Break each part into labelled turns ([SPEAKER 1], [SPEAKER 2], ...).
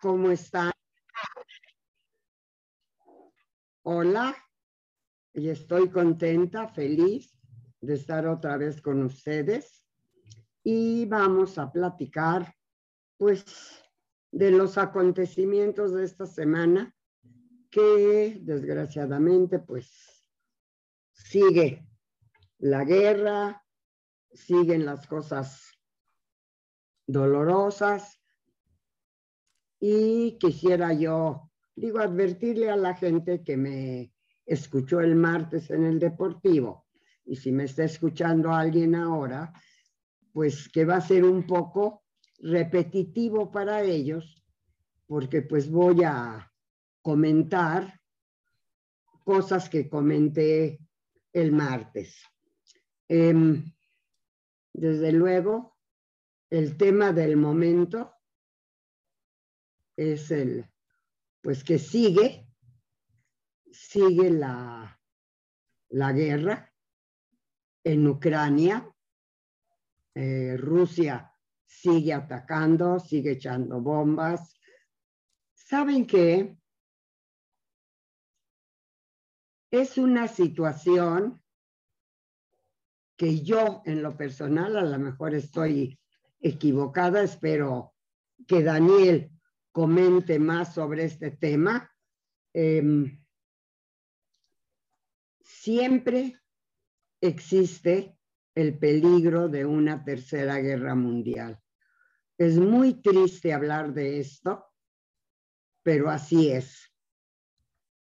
[SPEAKER 1] ¿cómo están? Hola, y estoy contenta, feliz de estar otra vez con ustedes y vamos a platicar pues de los acontecimientos de esta semana que desgraciadamente pues sigue la guerra, siguen las cosas dolorosas y quisiera yo, digo, advertirle a la gente que me escuchó el martes en el Deportivo y si me está escuchando alguien ahora, pues que va a ser un poco repetitivo para ellos, porque pues voy a comentar cosas que comenté el martes. Em, desde luego, el tema del momento es el, pues que sigue, sigue la, la guerra en Ucrania. Eh, Rusia sigue atacando, sigue echando bombas. ¿Saben qué? Es una situación que yo en lo personal a lo mejor estoy equivocada, espero que Daniel comente más sobre este tema. Em, siempre existe el peligro de una tercera guerra mundial. Es muy triste hablar de esto, pero así es.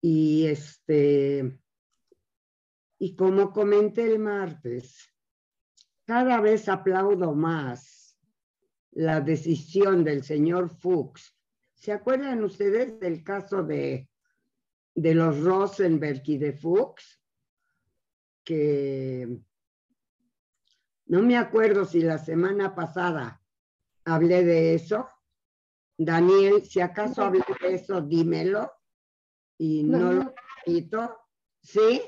[SPEAKER 1] Y este, y como comenté el martes, cada vez aplaudo más la decisión del señor Fuchs. ¿Se acuerdan ustedes del caso de, de los Rosenberg y de Fuchs? Que no me acuerdo si la semana pasada hablé de eso. Daniel, si acaso hablé de eso, dímelo. Y no, lo repito. ¿Sí?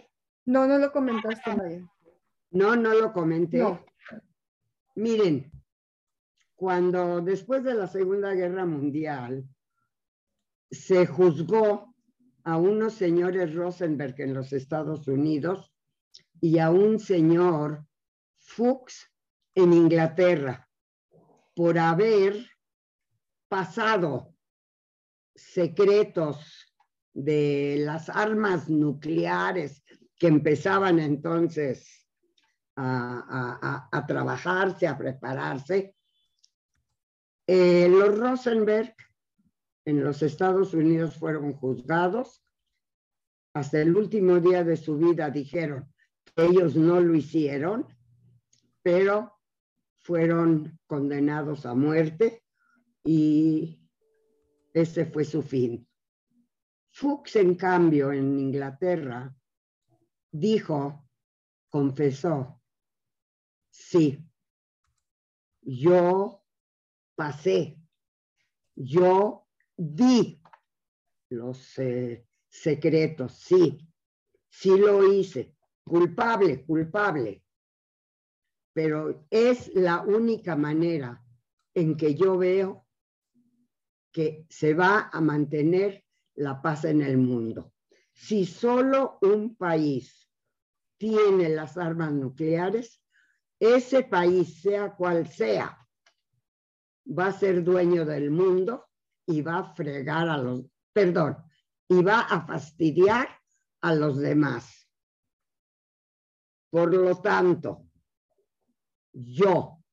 [SPEAKER 2] No, no lo comentaste, María.
[SPEAKER 1] No, no lo comenté. Miren, cuando después de la Segunda Guerra Mundial se juzgó a unos señores Rosenberg en los Estados Unidos y a un señor Fuchs en Inglaterra por haber pasado secretos de las armas nucleares que empezaban entonces a, trabajarse, a prepararse, eh, los Rosenberg en los Estados Unidos fueron juzgados. Hasta el último día de su vida dijeron que ellos no lo hicieron, pero fueron condenados a muerte y ese fue su fin. Fuchs, en cambio, en Inglaterra, dijo, confesó, sí, yo pasé. Yo di los eh, secretos, sí, sí lo hice. Culpable, culpable. Pero es la única manera en que yo veo que se va a mantener la paz en el mundo. Si solo un país tiene las armas nucleares, ese país, sea cual sea, va a ser dueño del mundo y va a fregar a los, perdón, y va a fastidiar a los demás. Por lo tanto, yo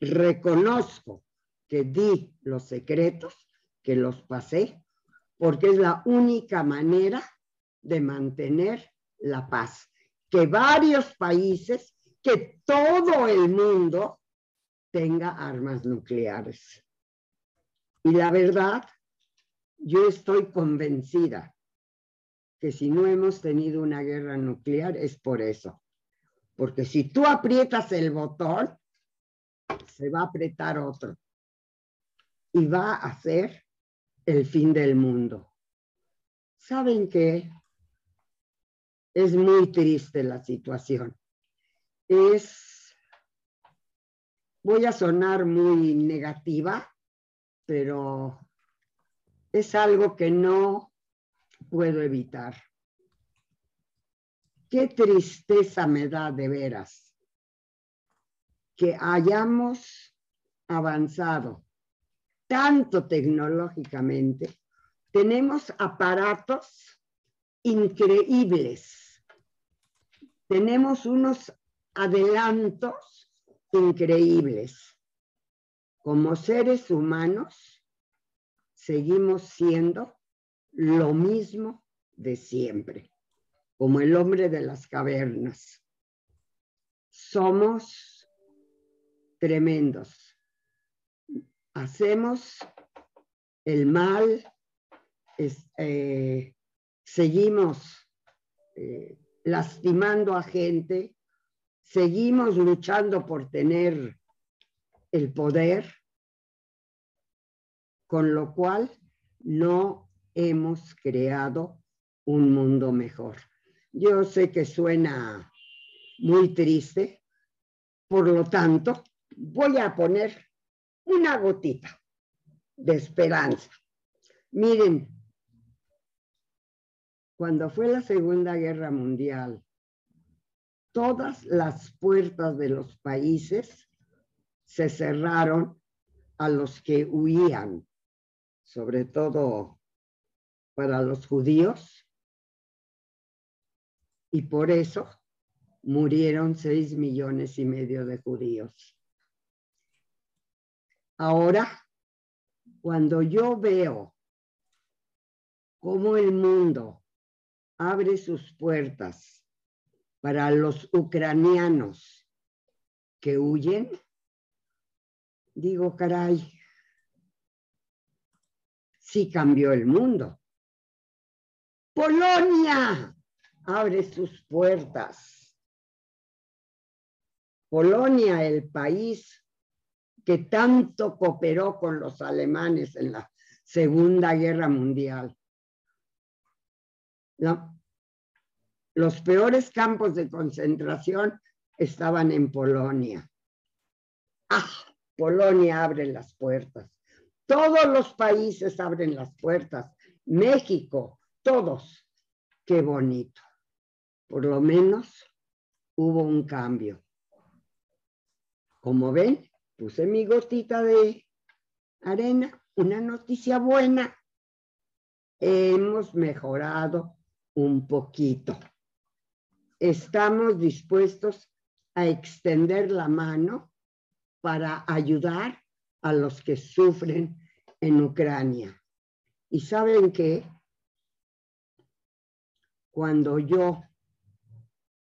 [SPEAKER 1] reconozco que di los secretos, que los pasé, porque es la única manera de mantener la paz. Que varios países, que todo el mundo tenga armas nucleares. Y la verdad, yo estoy convencida que si no hemos tenido una guerra nuclear es por eso. Porque si tú aprietas el botón, se va a apretar otro. Y va a ser el fin del mundo. ¿Saben qué? Es muy triste la situación. Es voy a sonar muy negativa, pero es algo que no puedo evitar. Qué tristeza me da de veras que hayamos avanzado tanto tecnológicamente. Tenemos aparatos increíbles. Tenemos unos adelantos increíbles. Como seres humanos, seguimos siendo lo mismo de siempre, como el hombre de las cavernas. Somos tremendos. Hacemos el mal, eh, seguimos eh, lastimando a gente, seguimos luchando por tener el poder, con lo cual no hemos creado un mundo mejor. Yo sé que suena muy triste, por lo tanto, voy a poner una gotita de esperanza. Miren, cuando fue la Segunda Guerra Mundial, todas las puertas de los países se cerraron a los que huían, sobre todo para los judíos y por eso murieron seis millones y medio de judíos. Ahora, cuando yo veo cómo el mundo abre sus puertas para los ucranianos que huyen, digo, caray, cambió el mundo. Polonia abre sus puertas. Polonia, el país que tanto cooperó con los alemanes en la Segunda Guerra Mundial. los peores campos de concentración estaban en Polonia. Ah, Polonia abre las puertas. Todos los países abren las puertas. México, todos. Qué bonito. Por lo menos hubo un cambio. Como ven, puse mi gotita de arena, una noticia buena. Hemos mejorado un poquito. Estamos dispuestos a extender la mano para ayudar a los que sufren en Ucrania. ¿Y saben qué? cuando yo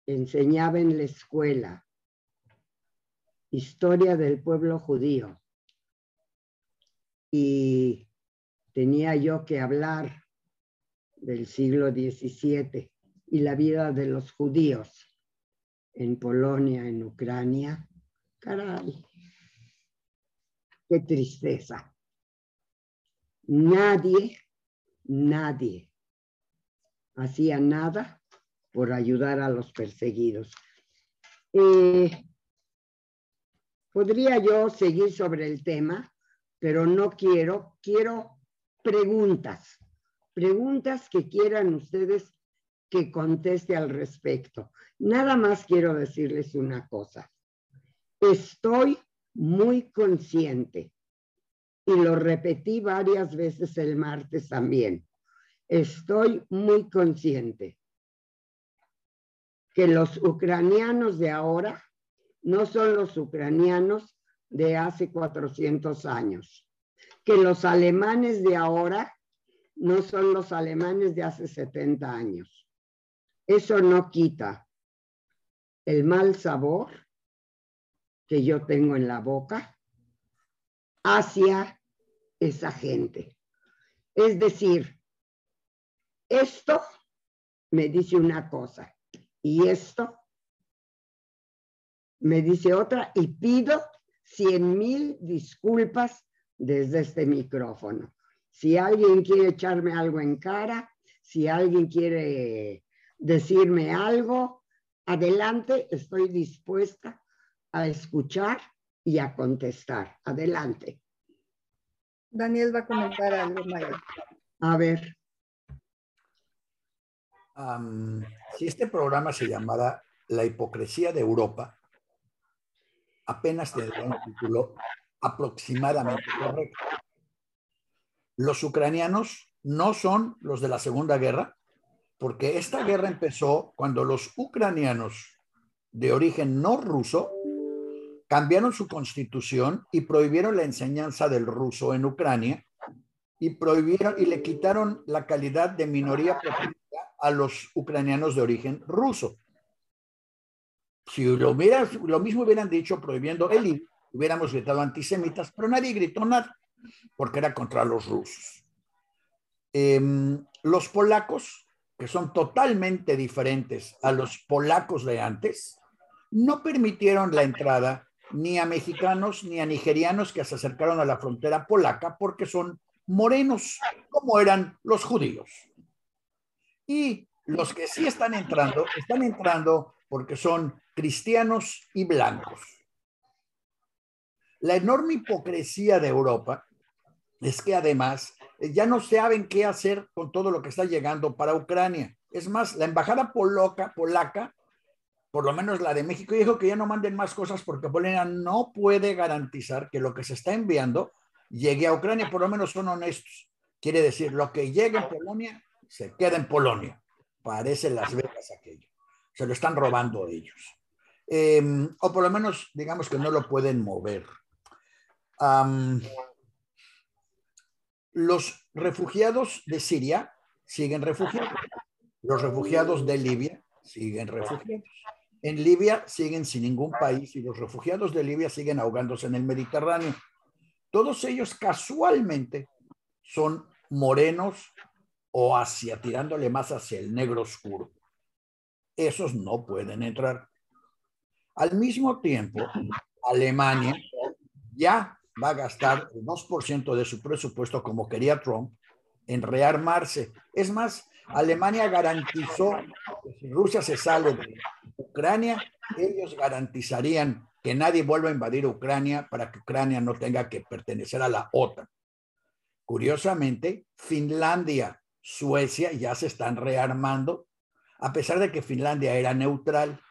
[SPEAKER 1] enseñaba en la escuela historia del pueblo judío y tenía yo que hablar del siglo XVII y la vida de los judíos en Polonia, en Ucrania, caray, qué tristeza. Nadie, nadie hacía nada por ayudar a los perseguidos. Eh, podría yo seguir sobre el tema, pero no quiero, quiero preguntas, preguntas que quieran ustedes que conteste al respecto. Nada más quiero decirles una cosa. Estoy muy consciente y lo repetí varias veces el martes también estoy muy consciente que los ucranianos de ahora no son los ucranianos de hace 400 años, que los alemanes de ahora no son los alemanes de hace 70 años. Eso no quita el mal sabor que yo tengo en la boca hacia esa gente. Es decir, esto me dice una cosa y esto me dice otra y pido cien mil disculpas desde este micrófono. Si alguien quiere echarme algo en cara, si alguien quiere decirme algo, adelante, estoy dispuesta a escuchar y a contestar. Adelante.
[SPEAKER 2] Daniel va a comentar algo, Maya.
[SPEAKER 1] A ver.
[SPEAKER 3] si este programa se llamara La hipocresía de Europa, apenas tendría un título aproximadamente correcto. Los ucranianos no son los de la Segunda Guerra, porque esta guerra empezó cuando los ucranianos de origen no ruso cambiaron su constitución y prohibieron la enseñanza del ruso en Ucrania y prohibieron y le quitaron la calidad de minoría a los ucranianos de origen ruso. Si lo, hubiera, lo mismo hubieran dicho prohibiendo el hubiéramos gritado antisemitas, pero nadie gritó nada, porque era contra los rusos. Em, los polacos, que son totalmente diferentes a los polacos de antes, no permitieron la entrada ni a mexicanos ni a nigerianos que se acercaron a la frontera polaca porque son morenos, como eran los judíos. Y los que sí están entrando, están entrando porque son cristianos y blancos. La enorme hipocresía de Europa es que además ya no saben qué hacer con todo lo que está llegando para Ucrania. Es más, la embajada polaca, polaca por lo menos la de México, dijo que ya no manden más cosas porque Polonia no puede garantizar que lo que se está enviando llegue a Ucrania, por lo menos son honestos. Quiere decir, lo que llegue a Polonia se queda en Polonia. Parece Las Vegas aquello. Se lo están robando ellos. Em, o por lo menos, digamos que no lo pueden mover. los refugiados de Siria siguen refugiados. Los refugiados de Libia siguen refugiados. En Libia siguen sin ningún país y los refugiados de Libia siguen ahogándose en el Mediterráneo. Todos ellos casualmente son morenos o hacia, tirándole más hacia el negro oscuro. Esos no pueden entrar. Al mismo tiempo, Alemania ya va a gastar el 2% de su presupuesto, como quería Trump, en rearmarse. Es más, Alemania garantizó que si Rusia se sale de Ucrania, ellos garantizarían que nadie vuelva a invadir Ucrania para que Ucrania no tenga que pertenecer a la OTAN. Curiosamente, Finlandia, Suecia ya se están rearmando, a pesar de que Finlandia era neutral.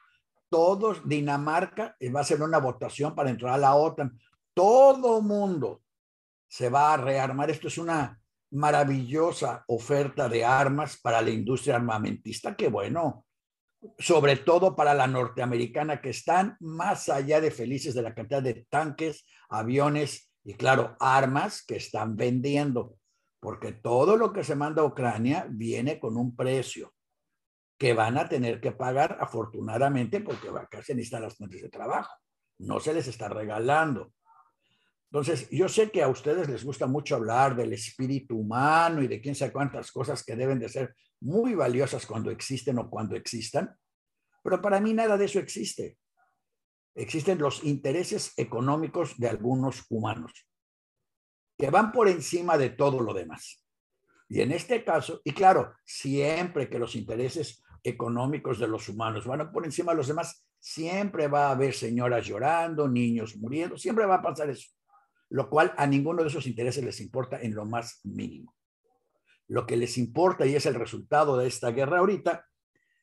[SPEAKER 3] Todos, Dinamarca eh, va a hacer una votación para entrar a la OTAN. Todo mundo se va a rearmar. Esto es una maravillosa oferta de armas para la industria armamentista. Qué bueno, sobre todo para la norteamericana, que están más allá de felices de la cantidad de tanques, aviones y, claro, armas que están vendiendo, porque todo lo que se manda a Ucrania viene con un precio que van a tener que pagar afortunadamente porque acá se necesitan las fuentes de trabajo. No se les está regalando. Entonces, yo sé que a ustedes les gusta mucho hablar del espíritu humano y de quién sabe cuántas cosas que deben de ser muy valiosas cuando existen o cuando existan, pero para mí nada de eso existe. Existen los intereses económicos de algunos humanos que van por encima de todo lo demás. Y en este caso, y claro, siempre que los intereses económicos de los humanos van por encima de los demás, siempre va a haber señoras llorando, niños muriendo, siempre va a pasar eso, lo cual a ninguno de esos intereses les importa en lo más mínimo. Lo que les importa y es el resultado de esta guerra ahorita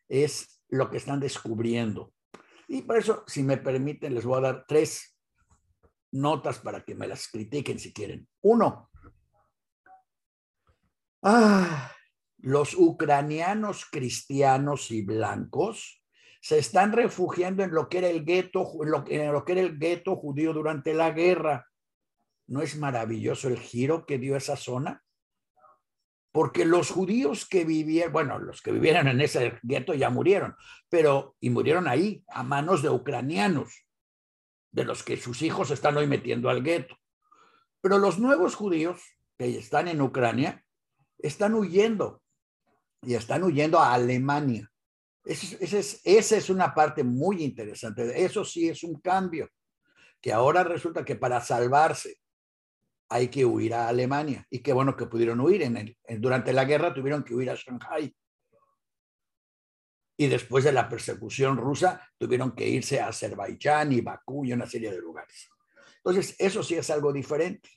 [SPEAKER 3] es lo que están descubriendo. Y por eso, si me permiten, les voy a dar tres notas para que me las critiquen si quieren. Uno, ah, los ucranianos cristianos y blancos se están refugiando en lo que era el en lo que era el gueto judío durante la guerra. ¿No es maravilloso el giro que dio esa zona? porque los judíos que vivieron, bueno, los que vivieron en ese gueto ya murieron, pero y murieron ahí a manos de ucranianos, de los que sus hijos están hoy metiendo al gueto. Pero los nuevos judíos que están en Ucrania están huyendo y están huyendo a Alemania. Esa es, esa es una parte muy interesante. Eso sí es un cambio, que ahora resulta que para salvarse hay que huir a Alemania. Y qué bueno que pudieron huir. En el, durante la guerra tuvieron que huir a Shanghai. Y después de la persecución rusa tuvieron que irse a Azerbaiyán y Bakú y una serie de lugares. Entonces, eso sí es algo diferente.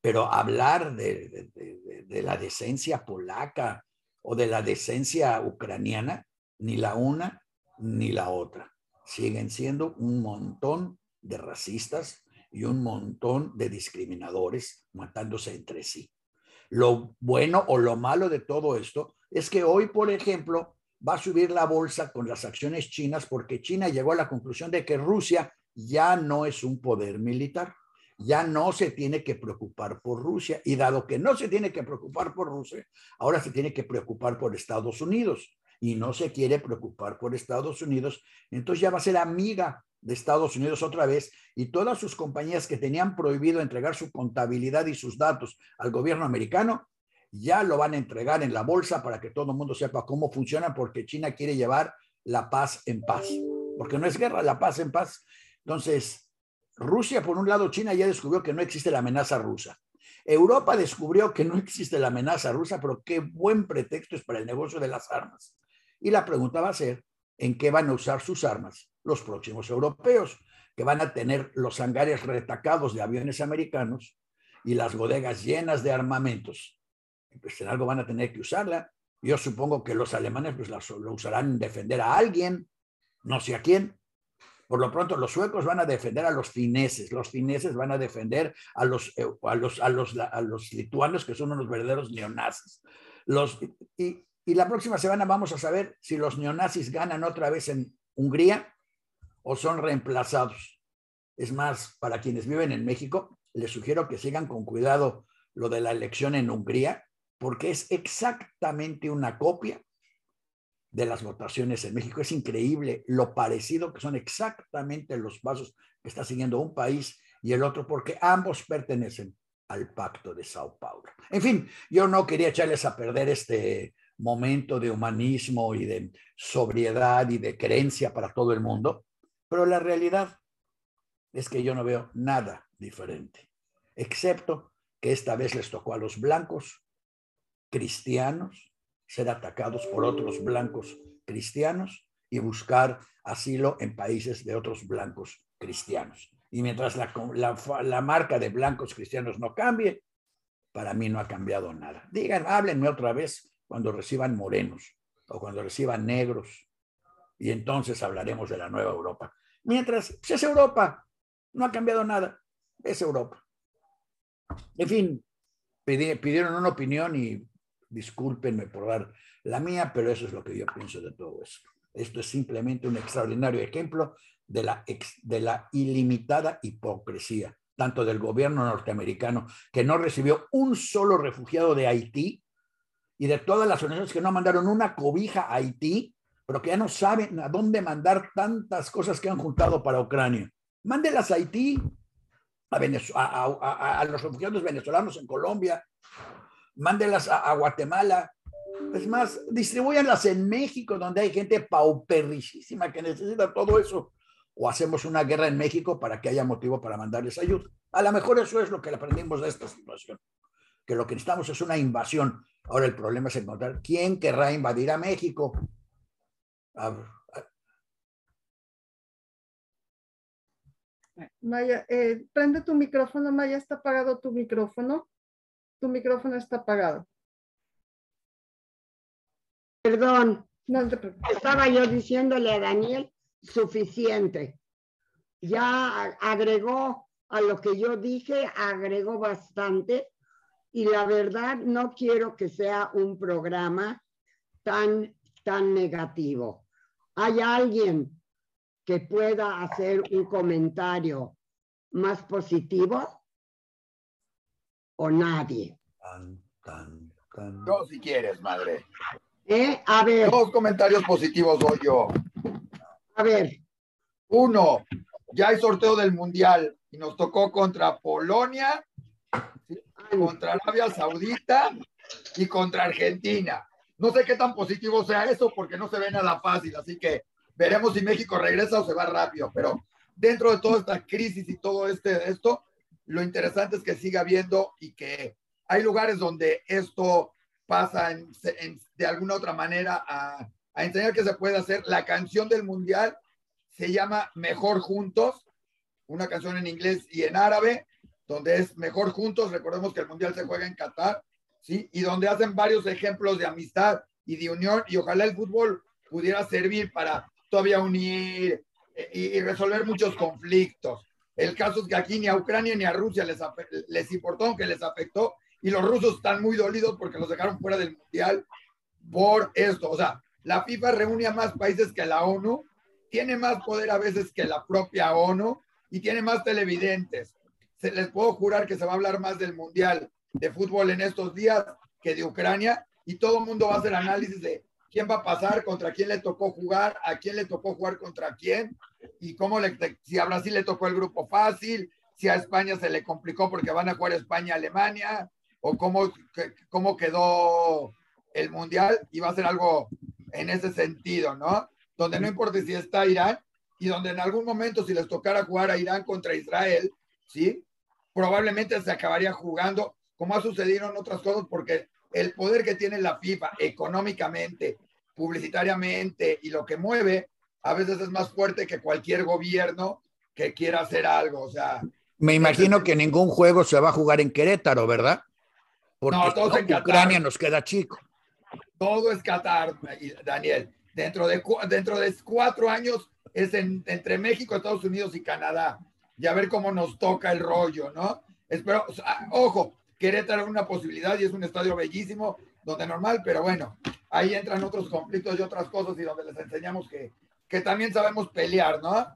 [SPEAKER 3] Pero hablar de la decencia polaca o de la decencia ucraniana, ni la una ni la otra. Siguen siendo un montón de racistas y un montón de discriminadores matándose entre sí. Lo bueno o lo malo de todo esto es que hoy, por ejemplo, va a subir la bolsa con las acciones chinas porque China llegó a la conclusión de que Rusia ya no es un poder militar, ya no se tiene que preocupar por Rusia y dado que no se tiene que preocupar por Rusia, ahora se tiene que preocupar por Estados Unidos y no se quiere preocupar por Estados Unidos, entonces ya va a ser amiga de Estados Unidos otra vez y todas sus compañías que tenían prohibido entregar su contabilidad y sus datos al gobierno americano, ya lo van a entregar en la bolsa para que todo el mundo sepa cómo funciona porque China quiere llevar la paz en paz, porque no es guerra, la paz en paz. Entonces, Rusia, por un lado, China ya descubrió que no existe la amenaza rusa. Europa descubrió que no existe la amenaza rusa, pero qué buen pretexto es para el negocio de las armas. Y la pregunta va a ser, ¿en qué van a usar sus armas los próximos europeos? Que van a tener los hangares retacados de aviones americanos y las bodegas llenas de armamentos. Pues en algo van a tener que usarla. Yo supongo que los alemanes pues, lo usarán en defender a alguien, no sé a quién. Por lo pronto, los suecos van a defender a los fineses, los fineses van a defender a los, eh, a los, a los, a los lituanos, que son unos verdaderos neonazis. Los, y, y la próxima semana vamos a saber si los neonazis ganan otra vez en Hungría o son reemplazados. Es más, para quienes viven en México, les sugiero que sigan con cuidado lo de la elección en Hungría, porque es exactamente una copia de las votaciones en México. Es increíble lo parecido que son exactamente los pasos que está siguiendo un país y el otro, porque ambos pertenecen al pacto de Sao Paulo. En fin, yo no quería echarles a perder este momento de humanismo y de sobriedad y de creencia para todo el mundo, pero la realidad es que yo no veo nada diferente, excepto que esta vez les tocó a los blancos cristianos ser atacados por otros blancos cristianos y buscar asilo en países de otros blancos cristianos. Y mientras la, la, marca de blancos cristianos no cambie, para mí no ha cambiado nada. Digan, háblenme otra vez cuando reciban morenos o cuando reciban negros. Y entonces hablaremos de la nueva Europa. Mientras, pues es Europa, no ha cambiado nada, es Europa. En fin, pidieron una opinión y discúlpenme por dar la mía, pero eso es lo que yo pienso de todo esto. Esto es simplemente un extraordinario ejemplo de la, de la ilimitada hipocresía, tanto del gobierno norteamericano, que no recibió un solo refugiado de Haití, y de todas las organizaciones que no mandaron una cobija a Haití, pero que ya no saben a dónde mandar tantas cosas que han juntado para Ucrania. Mándelas a Haití, a, los refugiados venezolanos en Colombia, mándelas a, Guatemala. Es más, distribuyanlas en México, donde hay gente pauperricísima que necesita todo eso. O hacemos una guerra en México para que haya motivo para mandarles ayuda. A lo mejor eso es lo que aprendimos de esta situación, que lo que necesitamos es una invasión. Ahora el problema es encontrar quién querrá invadir a México.
[SPEAKER 2] Maya, eh, prende tu micrófono, Maya, está apagado tu micrófono. Tu micrófono está apagado.
[SPEAKER 1] Perdón, no estaba yo diciéndole a Daniel suficiente. Ya agregó a lo que yo dije, agregó bastante y la verdad no quiero que sea un programa tan, tan negativo. ¿Hay alguien que pueda hacer un comentario más positivo o nadie?
[SPEAKER 4] Yo si quieres, madre.
[SPEAKER 1] ¿Eh? A ver.
[SPEAKER 4] Dos comentarios positivos doy yo.
[SPEAKER 1] A ver.
[SPEAKER 4] Uno, ya hay sorteo del Mundial y nos tocó contra Polonia contra Arabia Saudita y contra Argentina. No sé qué tan positivo sea eso porque no se ve nada fácil, así que veremos si México regresa o se va rápido, pero dentro de toda esta crisis y todo este esto, lo interesante es que siga habiendo y que hay lugares donde esto pasa de alguna otra manera a, a enseñar que se puede hacer. La canción del mundial se llama Mejor Juntos, una canción en inglés y en árabe, donde es mejor juntos. Recordemos que el Mundial se juega en Qatar. ¿Sí? Y donde hacen varios ejemplos de amistad y de unión, y ojalá el fútbol pudiera servir para todavía unir eh, y, resolver muchos conflictos. El caso es que aquí ni a Ucrania ni a Rusia les, les importó, aunque les afectó, y los rusos están muy dolidos porque los dejaron fuera del Mundial por esto. O sea, la FIFA reúne a más países que la ONU, tiene más poder a veces que la propia ONU y tiene más televidentes. Se les puedo jurar que se va a hablar más del Mundial de fútbol en estos días que de Ucrania y todo el mundo va a hacer análisis de quién va a pasar, contra quién le tocó jugar, a quién le tocó jugar contra quién y cómo le, si a Brasil le tocó el grupo fácil, si a España se le complicó porque van a jugar España-Alemania o cómo, cómo quedó el Mundial y va a ser algo en ese sentido, ¿no? Donde no importa si está Irán y donde en algún momento si les tocara jugar a Irán contra Israel, ¿sí? Probablemente se acabaría jugando, como ha sucedido en otras cosas, porque el poder que tiene la FIFA económicamente, publicitariamente y lo que mueve, a veces es más fuerte que cualquier gobierno que quiera hacer algo. O sea,
[SPEAKER 3] me imagino que ningún juego se va a jugar en Querétaro, ¿verdad? Porque no, todos en Ucrania nos queda chico.
[SPEAKER 4] Todo es Qatar, Daniel. Dentro de, dentro de cuatro años es entre México, Estados Unidos y Canadá. Y a ver cómo nos toca el rollo, ¿no? Espero, ojo, Querétaro es una posibilidad y es un estadio bellísimo, donde normal, pero bueno, ahí entran otros conflictos y otras cosas y donde les enseñamos que, que también sabemos pelear, ¿no?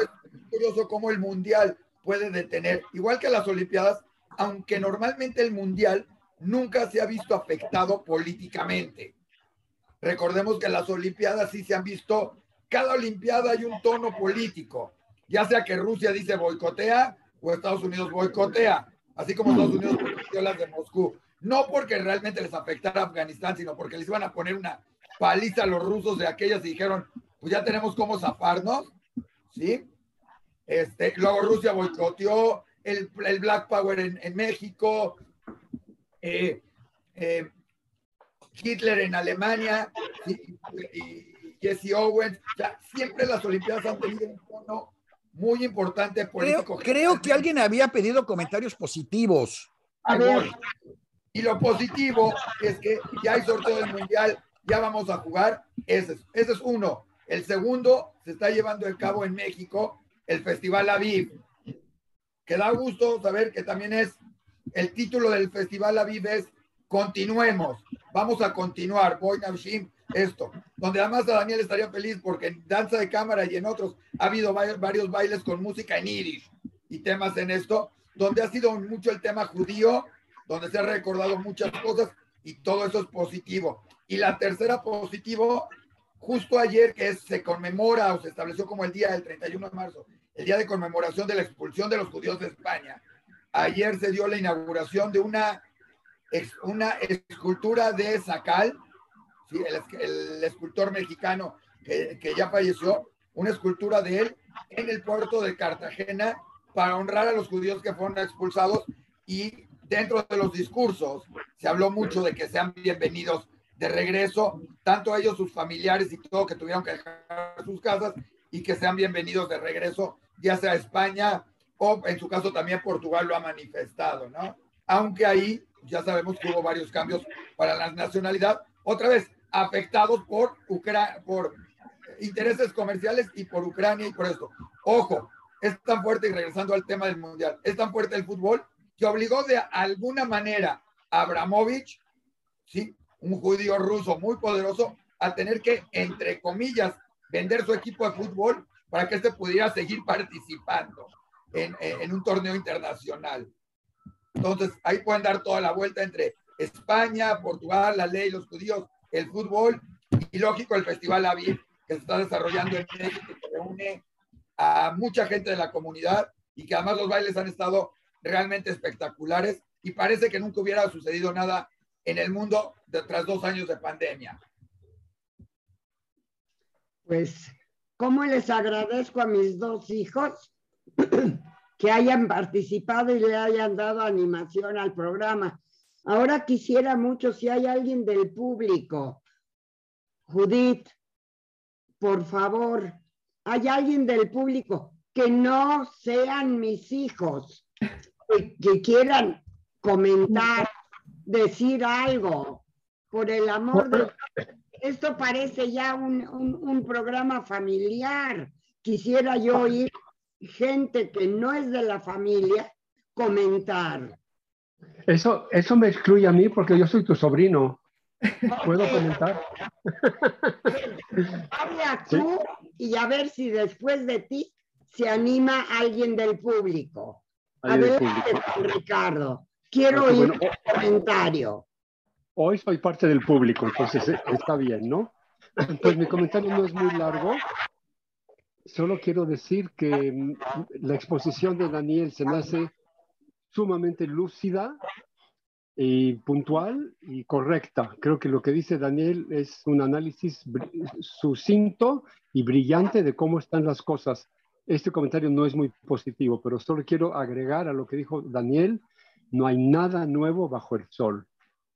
[SPEAKER 4] Es curioso cómo el Mundial puede detener, igual que las Olimpiadas, aunque normalmente el Mundial nunca se ha visto afectado políticamente. Recordemos que las Olimpiadas sí se han visto, cada Olimpiada hay un tono político, ya sea que Rusia dice boicotea o Estados Unidos boicotea así como Estados Unidos boicoteó las de Moscú. No porque realmente les afectara a Afganistán, sino porque les iban a poner una paliza a los rusos de aquellas y dijeron, pues ya tenemos cómo zafarnos, ¿sí? Este, luego Rusia boicoteó el, el Black Power en, en México, eh, eh, Hitler en Alemania y, Jesse Owens. O sea, siempre las Olimpiadas han tenido un tono muy importante
[SPEAKER 3] político. Creo, que alguien había pedido comentarios positivos.
[SPEAKER 4] A ver. Y lo positivo es que ya hay sorteo del mundial, ya vamos a jugar. Ese es, ese es uno. El segundo se está llevando a cabo en México, el Festival Aviv. Que da gusto saber que también es el título del Festival Aviv es Continuemos. Vamos a continuar. Boy Navshim esto, donde además Daniel estaría feliz porque en Danza de Cámara y en otros ha habido varios bailes con música en irish y temas en esto, donde ha sido mucho el tema judío, donde se ha recordado muchas cosas y todo eso es positivo. Y la tercera positivo, justo ayer que se conmemora o se estableció como el día del 31 de marzo, el día de conmemoración de la expulsión de los judíos de España. Ayer se dio la inauguración de una, una escultura de Sacal, el, escultor mexicano que, ya falleció, una escultura de él en el puerto de Cartagena para honrar a los judíos que fueron expulsados y dentro de los discursos se habló mucho de que sean bienvenidos de regreso, tanto ellos, sus familiares y todo, que tuvieron que dejar sus casas y que sean bienvenidos de regreso, ya sea España o en su caso también Portugal lo ha manifestado, ¿no? Aunque ahí ya sabemos que hubo varios cambios para la nacionalidad. Otra vez, afectados por, por intereses comerciales y por Ucrania y por esto. Ojo, es tan fuerte, y regresando al tema del Mundial, es tan fuerte el fútbol que obligó de alguna manera a Abramovich, ¿sí? un judío ruso muy poderoso, a tener que, entre comillas, vender su equipo de fútbol para que éste pudiera seguir participando en, en un torneo internacional. Entonces, ahí pueden dar toda la vuelta entre España, Portugal, la ley, los judíos, el fútbol y lógico el Festival Aviv que se está desarrollando en México, que reúne a mucha gente de la comunidad y que además los bailes han estado realmente espectaculares y parece que nunca hubiera sucedido nada en el mundo tras dos años de pandemia.
[SPEAKER 1] Pues, ¿cómo les agradezco a mis dos hijos que hayan participado y le hayan dado animación al programa? Ahora quisiera mucho si hay alguien del público. Judith, por favor, hay alguien del público que no sean mis hijos, que, quieran comentar, decir algo. Por el amor de esto parece ya un, un, programa familiar. Quisiera yo oír gente que no es de la familia comentar.
[SPEAKER 5] Eso, eso me excluye a mí porque yo soy tu sobrino. ¿Puedo comentar?
[SPEAKER 1] Habla tú y a ver si después de ti se anima alguien del público. Adelante, Ricardo. Quiero oír un comentario.
[SPEAKER 5] Hoy soy parte del público, entonces eh, está bien, ¿no? Pues mi comentario no es muy largo. Solo quiero decir que mm, la exposición de Daniel se me hace sumamente lúcida y puntual y correcta. Creo que lo que dice Daniel es un análisis sucinto y brillante de cómo están las cosas. Este comentario no es muy positivo, pero solo quiero agregar a lo que dijo Daniel, no hay nada nuevo bajo el sol.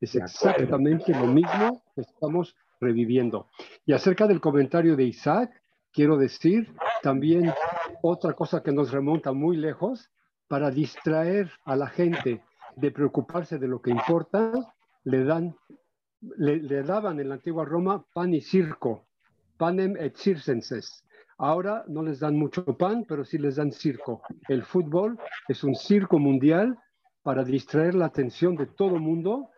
[SPEAKER 5] Es exactamente lo mismo que estamos reviviendo. Y acerca del comentario de Isaac, quiero decir también otra cosa que nos remonta muy lejos, para distraer a la gente de preocuparse de lo que importa, le, dan, le, daban en la antigua Roma pan y circo, panem et circenses. Ahora no les dan mucho pan, pero sí les dan circo. El fútbol es un circo mundial para distraer la atención de todo mundo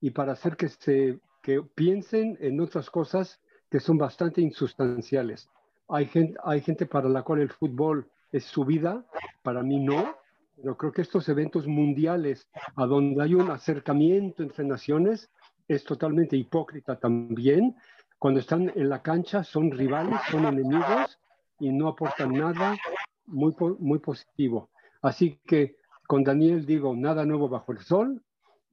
[SPEAKER 5] y para hacer que, se, que piensen en otras cosas que son bastante insustanciales. Hay gente, hay gente para la cual el fútbol es su vida, para mí no, pero creo que estos eventos mundiales, a donde hay un acercamiento entre naciones, es totalmente hipócrita también. Cuando están en la cancha son rivales, son enemigos y no aportan nada muy, muy positivo. Así que con Daniel digo, nada nuevo bajo el sol,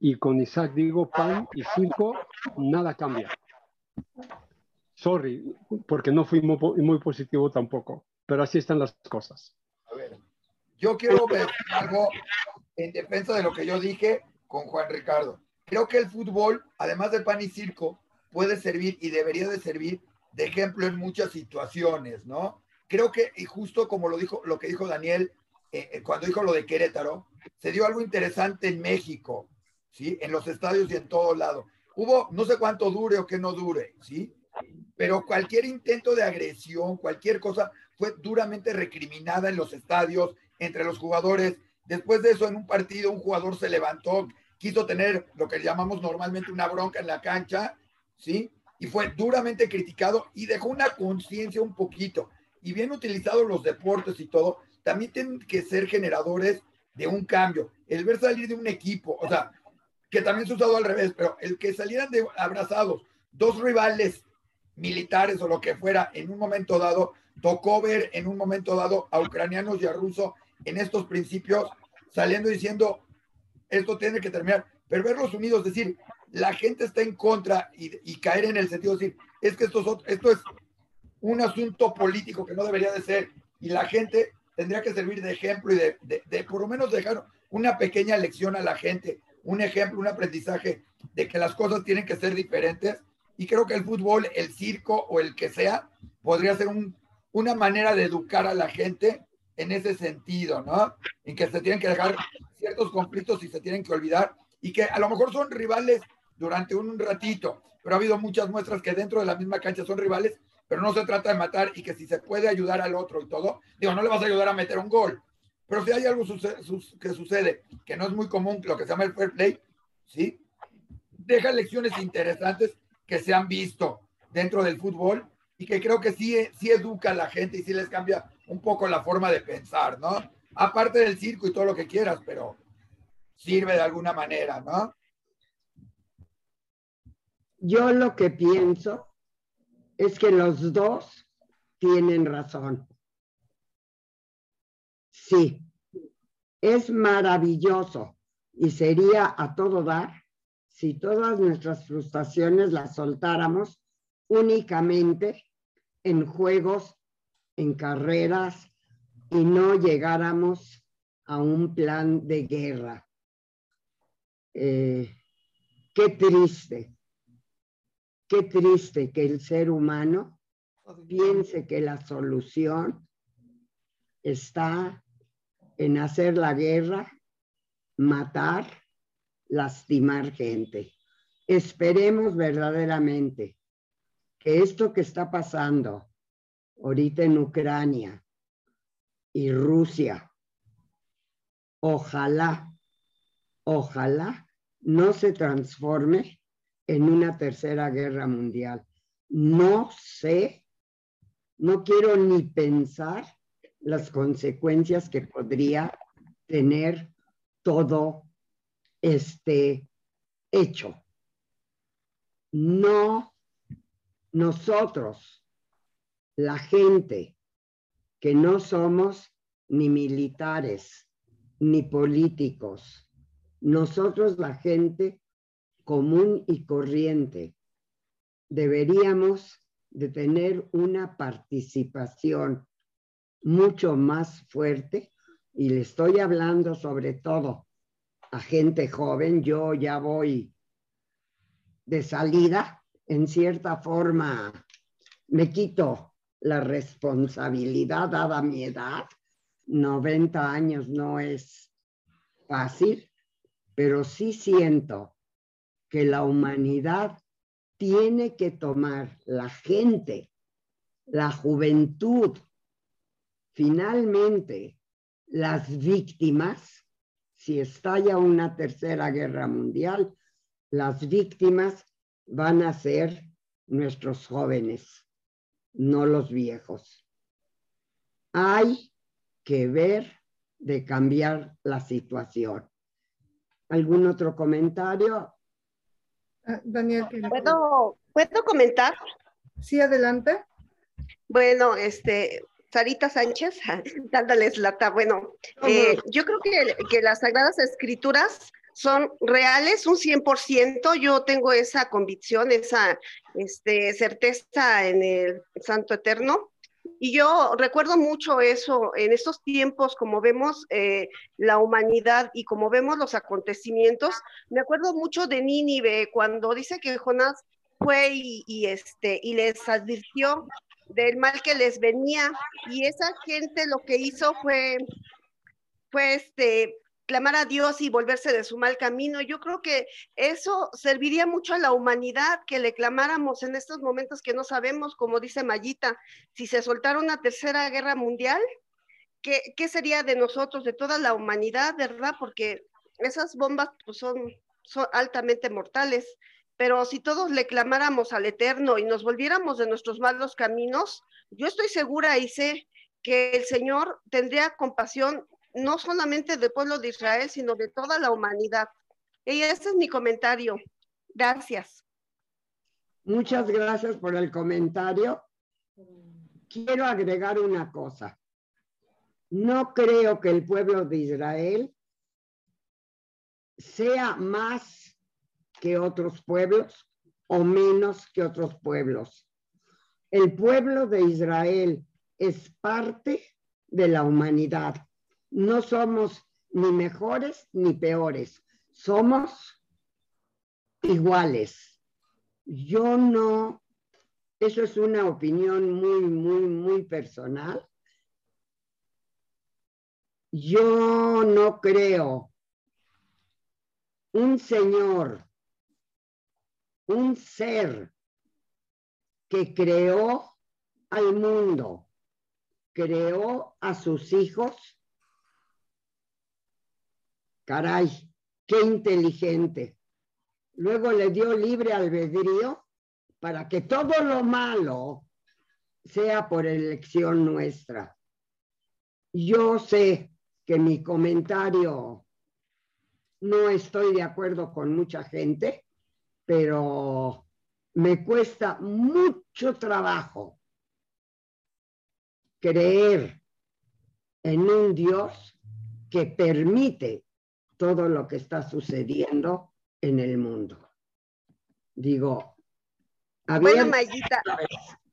[SPEAKER 5] y con Isaac digo, pan y circo, nada cambia. Sorry, porque no fui muy, muy positivo tampoco, pero así están las cosas.
[SPEAKER 4] Yo quiero ver algo en defensa de lo que yo dije con Juan Ricardo. Creo que el fútbol, además de pan y circo, puede servir y debería de servir de ejemplo en muchas situaciones, ¿no? Creo que, y justo como lo dijo, lo que dijo Daniel, eh, eh, cuando dijo lo de Querétaro, se dio algo interesante en México, ¿sí? En los estadios y en todo lado. Hubo, no sé cuánto dure o que no dure, ¿sí? Pero cualquier intento de agresión, cualquier cosa, fue duramente recriminada en los estadios, entre los jugadores. Después de eso, en un partido, un jugador se levantó, quiso tener lo que llamamos normalmente una bronca en la cancha, ¿sí? Y fue duramente criticado y dejó una conciencia un poquito. Y bien utilizados los deportes y todo, también tienen que ser generadores de un cambio. El ver salir de un equipo, o sea, que también se ha usado al revés, pero el que salieran de abrazados dos rivales militares o lo que fuera en un momento dado, tocó ver en un momento dado a ucranianos y a rusos en estos principios, saliendo diciendo, esto tiene que terminar, pero verlos unidos, decir, la gente está en contra y, caer en el sentido de decir, es que esto, esto es un asunto político que no debería de ser, y la gente tendría que servir de ejemplo y de, por lo menos dejar una pequeña lección a la gente, un ejemplo, un aprendizaje de que las cosas tienen que ser diferentes. Y creo que el fútbol, el circo o el que sea, podría ser un, una manera de educar a la gente en ese sentido, ¿no? En que se tienen que dejar ciertos conflictos y se tienen que olvidar y que a lo mejor son rivales durante un ratito, pero ha habido muchas muestras que dentro de la misma cancha son rivales, pero no se trata de matar y que si se puede ayudar al otro y todo, digo, no le vas a ayudar a meter un gol, pero si hay algo que sucede, que no es muy común, lo que se llama el fair play, ¿sí? Deja lecciones interesantes que se han visto dentro del fútbol y que creo que sí, sí educa a la gente y sí les cambia un poco la forma de pensar, ¿no? Aparte del circo y todo lo que quieras, pero sirve de alguna manera, ¿no?
[SPEAKER 1] Yo lo que pienso es que los dos tienen razón. Sí, es maravilloso y sería a todo dar si todas nuestras frustraciones las soltáramos únicamente en juegos en carreras y no llegáramos a un plan de guerra. Eh, qué triste, qué triste que el ser humano piense que la solución está en hacer la guerra, matar lastimar gente. Esperemos verdaderamente que esto que está pasando ahorita en Ucrania y Rusia, ojalá, ojalá no se transforme en una tercera guerra mundial. No sé, no quiero ni pensar las consecuencias que podría tener todo este hecho. No nosotros, la gente que no somos ni militares ni políticos, nosotros la gente común y corriente, deberíamos de tener una participación mucho más fuerte y le estoy hablando sobre todo a gente joven, yo ya voy de salida, en cierta forma me quito la responsabilidad dada mi edad, 90 años no es fácil, pero sí siento que la humanidad tiene que tomar la gente, la juventud, finalmente las víctimas, si estalla una tercera guerra mundial, las víctimas van a ser nuestros jóvenes, no los viejos. Hay que ver de cambiar la situación. ¿Algún otro comentario?
[SPEAKER 2] Ah, Daniel.
[SPEAKER 6] ¿Puedo, ¿Puedo comentar?
[SPEAKER 2] Sí, adelante.
[SPEAKER 6] Bueno, este, Sarita Sánchez, dándoles lata. Bueno, eh, yo creo que, que, las Sagradas Escrituras son reales un 100%. Yo tengo esa convicción, esa este, certeza en el Santo Eterno. Y yo recuerdo mucho eso en estos tiempos, como vemos eh, la humanidad y como vemos los acontecimientos. Me acuerdo mucho de Nínive cuando dice que Jonás fue y, y, este, y les advirtió del mal que les venía y esa gente lo que hizo fue, fue este, clamar a Dios y volverse de su mal camino. Yo creo que eso serviría mucho a la humanidad, que le clamáramos en estos momentos que no sabemos, como dice Mayita, si se soltara una tercera guerra mundial, ¿qué, qué sería de nosotros, de toda la humanidad, verdad? Porque esas bombas pues, son, son altamente mortales. Pero si todos le clamáramos al Eterno y nos volviéramos de nuestros malos caminos, yo estoy segura y sé que el Señor tendría compasión no solamente del pueblo de Israel, sino de toda la humanidad. Y este es mi comentario. Gracias.
[SPEAKER 1] Muchas gracias por el comentario. Quiero agregar una cosa. No creo que el pueblo de Israel sea más que otros pueblos o menos que otros pueblos. El pueblo de Israel es parte de la humanidad no somos ni mejores ni peores, somos iguales. Yo no, eso es una opinión muy, muy, muy personal. Yo no creo un señor, un ser que creó al mundo, creó a sus hijos Caray, qué inteligente. Luego le dio libre albedrío para que todo lo malo sea por elección nuestra. Yo sé que mi comentario no estoy de acuerdo con mucha gente, pero me cuesta mucho trabajo creer en un Dios que permite todo lo que está sucediendo en el mundo. Digo,
[SPEAKER 6] Mayita,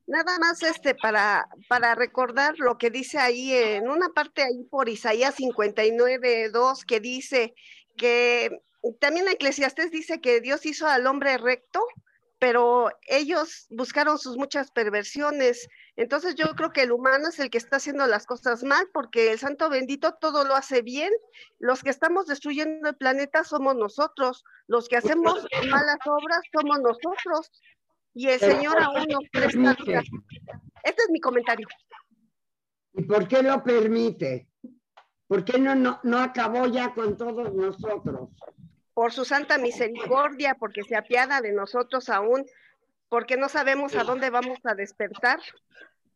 [SPEAKER 6] nada más este para, para recordar lo que dice ahí en una parte ahí por Isaías 59, 2, que dice que también Eclesiastés dice que Dios hizo al hombre recto pero ellos buscaron sus muchas perversiones. Entonces yo creo que el humano es el que está haciendo las cosas mal, porque el santo bendito todo lo hace bien. Los que estamos destruyendo el planeta somos nosotros, los que hacemos malas obras somos nosotros. Y el Señor aún nos presta vida. Este es mi comentario.
[SPEAKER 1] ¿Y por qué lo permite? ¿Por qué no, no, no acabó ya con todos nosotros?
[SPEAKER 6] Por su santa misericordia, porque se apiada de nosotros aún, porque no sabemos a dónde vamos a despertar.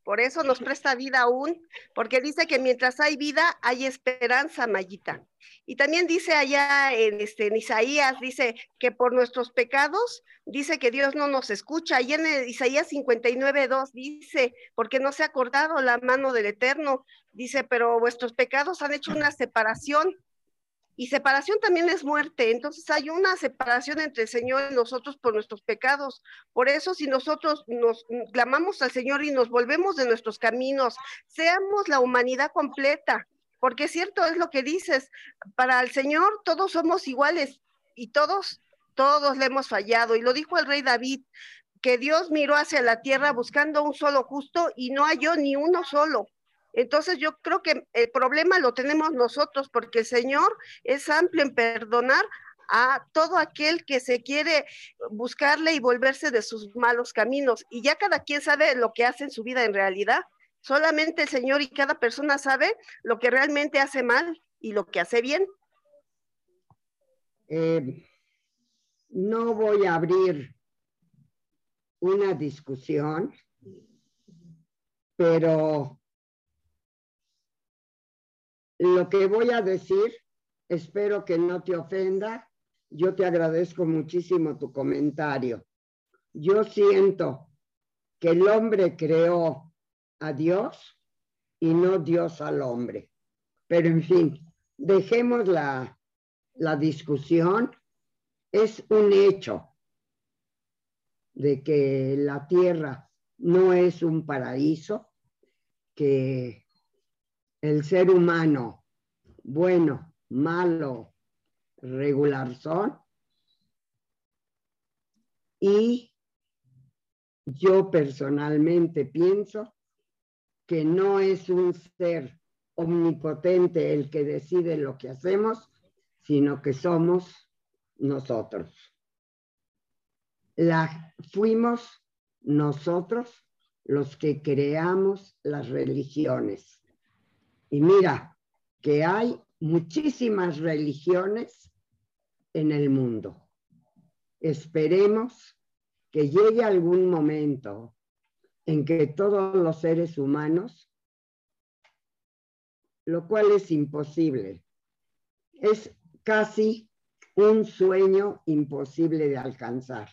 [SPEAKER 6] Por eso nos presta vida aún, porque dice que mientras hay vida hay esperanza, Mayita. Y también dice allá en, este, en Isaías, dice que por nuestros pecados, dice que Dios no nos escucha. Y en Isaías 59, 2 dice, porque no se ha acordado la mano del Eterno. Dice, pero vuestros pecados han hecho una separación y separación también es muerte. Entonces hay una separación entre el Señor y nosotros por nuestros pecados. Por eso si nosotros nos clamamos al Señor y nos volvemos de nuestros caminos, seamos la humanidad completa. Porque cierto, es lo que dices, para el Señor todos somos iguales y todos, todos le hemos fallado. Y lo dijo el rey David, que Dios miró hacia la tierra buscando un solo justo y no halló ni uno solo. Entonces yo creo que el problema lo tenemos nosotros porque el Señor es amplio en perdonar a todo aquel que se quiere buscarle y volverse de sus malos caminos. Y ya cada quien sabe lo que hace en su vida en realidad. Solamente el Señor y cada persona sabe lo que realmente hace mal y lo que hace bien.
[SPEAKER 1] Eh, no voy a abrir una discusión, pero lo que voy a decir, espero que no te ofenda. Yo te agradezco muchísimo tu comentario. Yo siento que el hombre creó a Dios y no Dios al hombre. Pero en fin, dejemos la, la discusión. Es un hecho de que la tierra no es un paraíso, que el ser humano, bueno, malo, regular son. Y yo personalmente pienso que no es un ser omnipotente el que decide lo que hacemos, sino que somos nosotros. La, fuimos nosotros los que creamos las religiones. Y mira que hay muchísimas religiones en el mundo. Esperemos que llegue algún momento en que todos los seres humanos, lo cual es imposible, es casi un sueño imposible de alcanzar.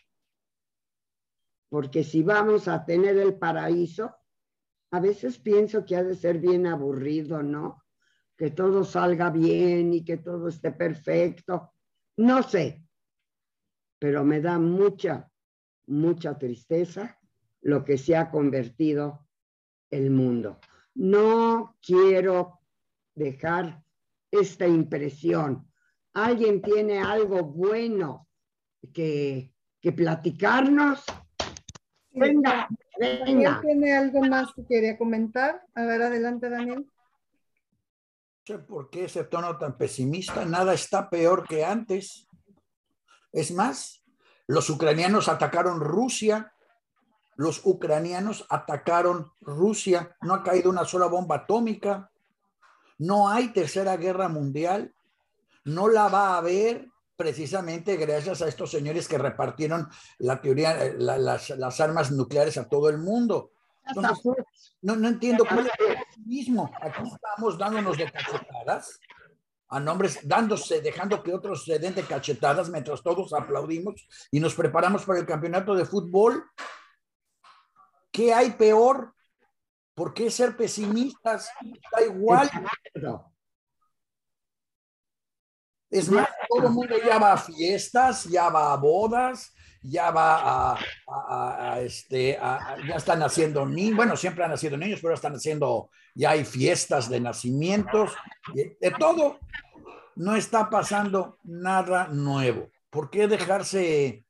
[SPEAKER 1] Porque si vamos a tener el paraíso, a veces pienso que ha de ser bien aburrido, ¿no? Que todo salga bien y que todo esté perfecto. No sé, pero me da mucha, mucha tristeza lo que se ha convertido el mundo. No quiero dejar esta impresión. ¿Alguien tiene algo bueno que, que platicarnos? Venga,
[SPEAKER 2] venga. ¿Tiene algo más que quería comentar? A ver, adelante, Daniel.
[SPEAKER 3] No sé por qué ese tono tan pesimista. Nada está peor que antes. Es más, los ucranianos atacaron Rusia. Los ucranianos atacaron Rusia. No ha caído una sola bomba atómica. No hay tercera guerra mundial. No la va a haber precisamente gracias a estos señores que repartieron la teoría, eh, las, armas nucleares a todo el mundo. no, no entiendo cuál es el mismo. Aquí estamos dándonos de cachetadas a nombres, dándose, dejando que otros se den de cachetadas mientras todos aplaudimos y nos preparamos para el campeonato de fútbol. ¿Qué hay peor? ¿Por qué ser pesimistas? Da igual. Es más, todo el mundo ya va a fiestas, ya va a bodas, ya va a, este, ya están haciendo niños, bueno, siempre han nacido niños, pero están haciendo, ya hay fiestas de nacimientos, de todo. No está pasando nada nuevo. ¿Por qué dejarse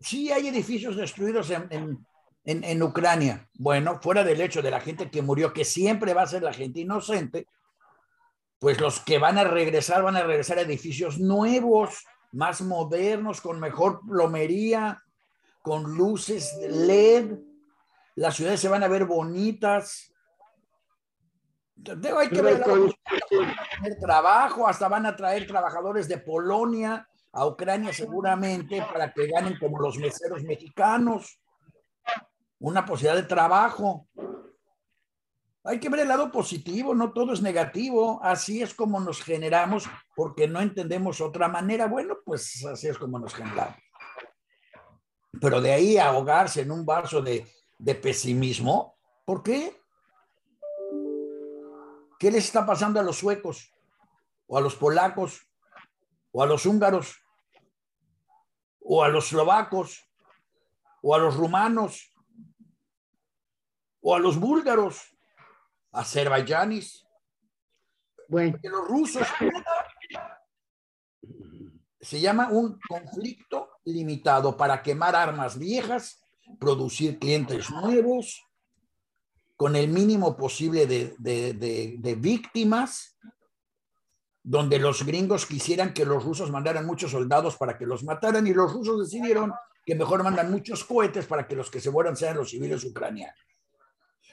[SPEAKER 3] sí hay edificios destruidos en, en, en, en Ucrania. Bueno, fuera del hecho de la gente que murió, que siempre va a ser la gente inocente, pues los que van a regresar van a regresar a edificios nuevos, más modernos, con mejor plomería, con luces LED. Las ciudades se van a ver bonitas. Hay que ver trabajo, hasta van a traer trabajadores de Polonia a Ucrania seguramente para que ganen como los meseros mexicanos. Una posibilidad de trabajo. Hay que ver el lado positivo, no todo es negativo. Así es como nos generamos porque no entendemos otra manera. Bueno, pues así es como nos generamos. Pero de ahí a ahogarse en un vaso de, de pesimismo, ¿por qué? ¿Qué les está pasando a los suecos o a los polacos o a los húngaros o a los eslovacos o a los rumanos o a los búlgaros, azerbaiyanis,
[SPEAKER 1] Bueno,
[SPEAKER 3] los rusos. Se llama un conflicto limitado para quemar armas viejas, producir clientes nuevos, con el mínimo posible de, de, de, de víctimas, donde los gringos quisieran que los rusos mandaran muchos soldados para que los mataran y los rusos decidieron que mejor mandan muchos cohetes para que los que se mueran sean los civiles ucranianos.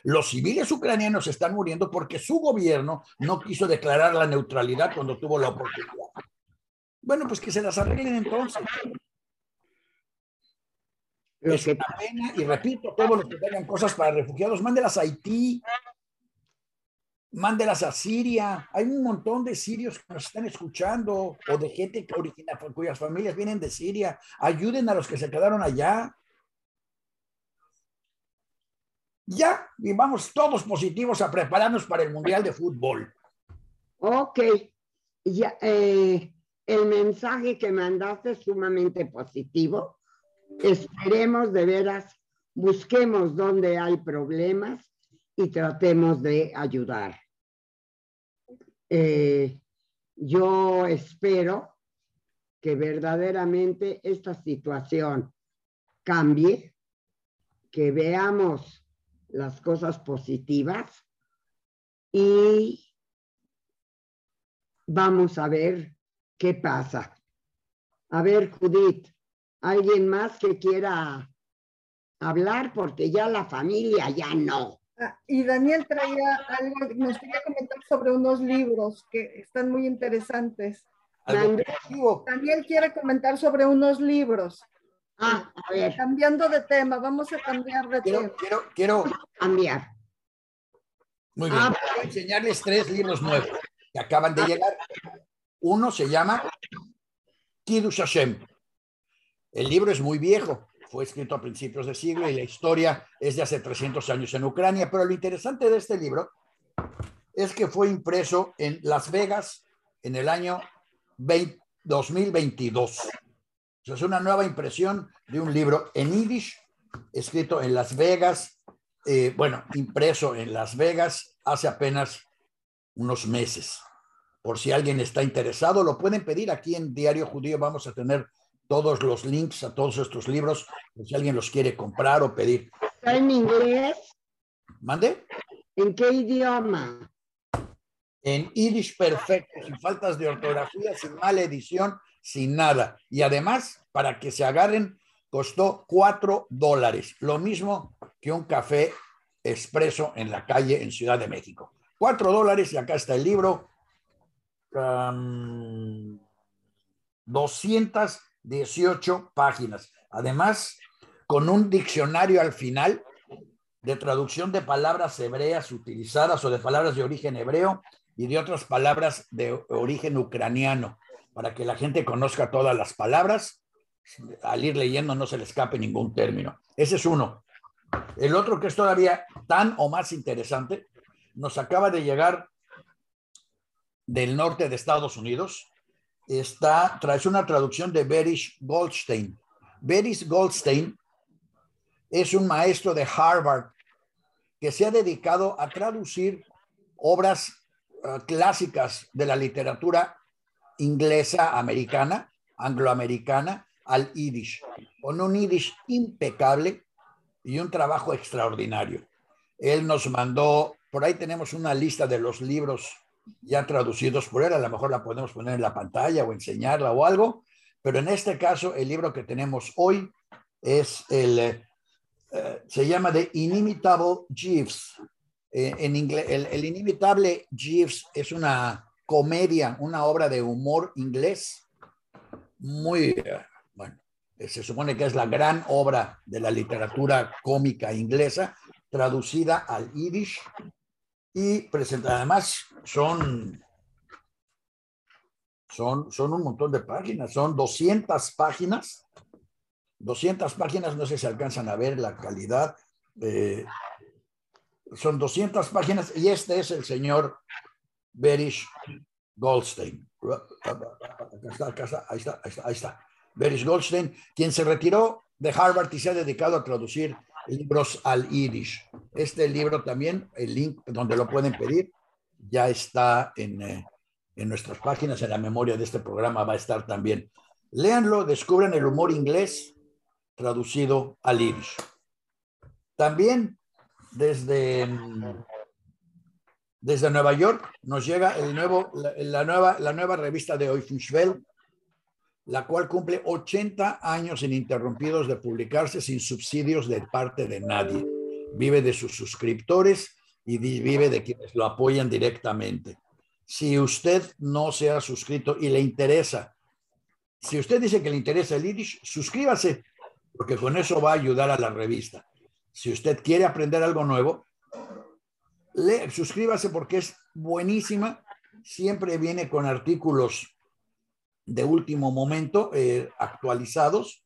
[SPEAKER 3] Los civiles ucranianos están muriendo porque su gobierno no quiso declarar la neutralidad cuando tuvo la oportunidad. Bueno, pues que se las arreglen entonces. Es una pena, y repito, todos los que tengan cosas para refugiados, mándelas a Haití, mándelas a Siria. Hay un montón de sirios que nos están escuchando o de gente que origina, cuyas familias vienen de Siria. Ayuden a los que se quedaron allá. Ya, y vamos todos positivos a prepararnos para el Mundial de Fútbol.
[SPEAKER 1] Ok, ya, eh, el mensaje que mandaste es sumamente positivo. Esperemos de veras, busquemos dónde hay problemas y tratemos de ayudar. Eh, yo espero que verdaderamente esta situación cambie, que veamos las cosas positivas y vamos a ver qué pasa. A ver, Judith, ¿alguien más que quiera hablar? Porque ya la familia ya no.
[SPEAKER 2] Ah, y Daniel traía algo, nos quería comentar sobre unos libros que están muy interesantes. Daniel quiere comentar sobre unos libros.
[SPEAKER 1] Ah, a ver,
[SPEAKER 2] Cambiando de tema, vamos a cambiar de tema.
[SPEAKER 3] Quiero, quiero, quiero,
[SPEAKER 1] cambiar.
[SPEAKER 3] Muy bien.
[SPEAKER 1] Ah.
[SPEAKER 3] Voy a enseñarles tres libros nuevos que acaban de llegar. Uno se llama Kiddush Hashem. El libro es muy viejo, fue escrito a principios de siglo y la historia es de hace 300 años en Ucrania, pero lo interesante de este libro es que fue impreso en Las Vegas en el año 20 2022. Es una nueva impresión de un libro en Yiddish, escrito en Las Vegas, eh, bueno, impreso en Las Vegas hace apenas unos meses. Por si alguien está interesado, lo pueden pedir aquí en Diario Judío. Vamos a tener todos los links a todos estos libros, por si alguien los quiere comprar o pedir.
[SPEAKER 1] ¿Está en inglés?
[SPEAKER 3] ¿Mande?
[SPEAKER 1] ¿En qué idioma?
[SPEAKER 3] En Yiddish perfecto, sin faltas de ortografía, sin mala edición, sin nada. Y además, para que se agarren, costó cuatro dólares, lo mismo que un café expreso en la calle en Ciudad de México. Cuatro dólares y acá está el libro. Um, 218 páginas. Además, con un diccionario al final de traducción de palabras hebreas utilizadas o de palabras de origen hebreo y de otras palabras de origen ucraniano, para que la gente conozca todas las palabras. Al ir leyendo no se le escape ningún término. Ese es uno. El otro que es todavía tan o más interesante, nos acaba de llegar del norte de Estados Unidos. Está, trae una traducción de Berish Goldstein. Berish Goldstein es un maestro de Harvard que se ha dedicado a traducir obras uh, clásicas de la literatura inglesa americana, angloamericana, al Yiddish, con un Yiddish impecable y un trabajo extraordinario. Él nos mandó, por ahí tenemos una lista de los libros ya traducidos por él, a lo mejor la podemos poner en la pantalla o enseñarla o algo, pero en este caso el libro que tenemos hoy es el, eh, se llama The Inimitable Jeeves. Eh, en inglés, el, el inimitable Jeeves es una comedia, una obra de humor inglés muy, eh, bueno, se supone que es la gran obra de la literatura cómica inglesa, traducida al yiddish y presentada. Además, son, son, son un montón de páginas, son 200 páginas. 200 páginas, no sé si alcanzan a ver la calidad. Eh, son 200 páginas y este es el señor Berish Goldstein. Acá está, ahí está, ahí está, ahí está. Berish Goldstein, quien se retiró de Harvard y se ha dedicado a traducir libros al Yiddish. Este libro también, el link donde lo pueden pedir, ya está en, eh, en nuestras páginas, en la memoria de este programa va a estar también. Léanlo, descubran el humor inglés traducido al Yiddish. También desde, desde Nueva York nos llega la, la nueva, la nueva revista de Eulenschwell, la cual cumple 80 años ininterrumpidos de publicarse sin subsidios de parte de nadie. Vive de sus suscriptores y vive de quienes lo apoyan directamente. Si usted no se ha suscrito y le interesa, si usted dice que le interesa el Yiddish, suscríbase, porque con eso va a ayudar a la revista. Si usted quiere aprender algo nuevo, le, suscríbase porque es buenísima. Siempre viene con artículos de último momento eh, actualizados.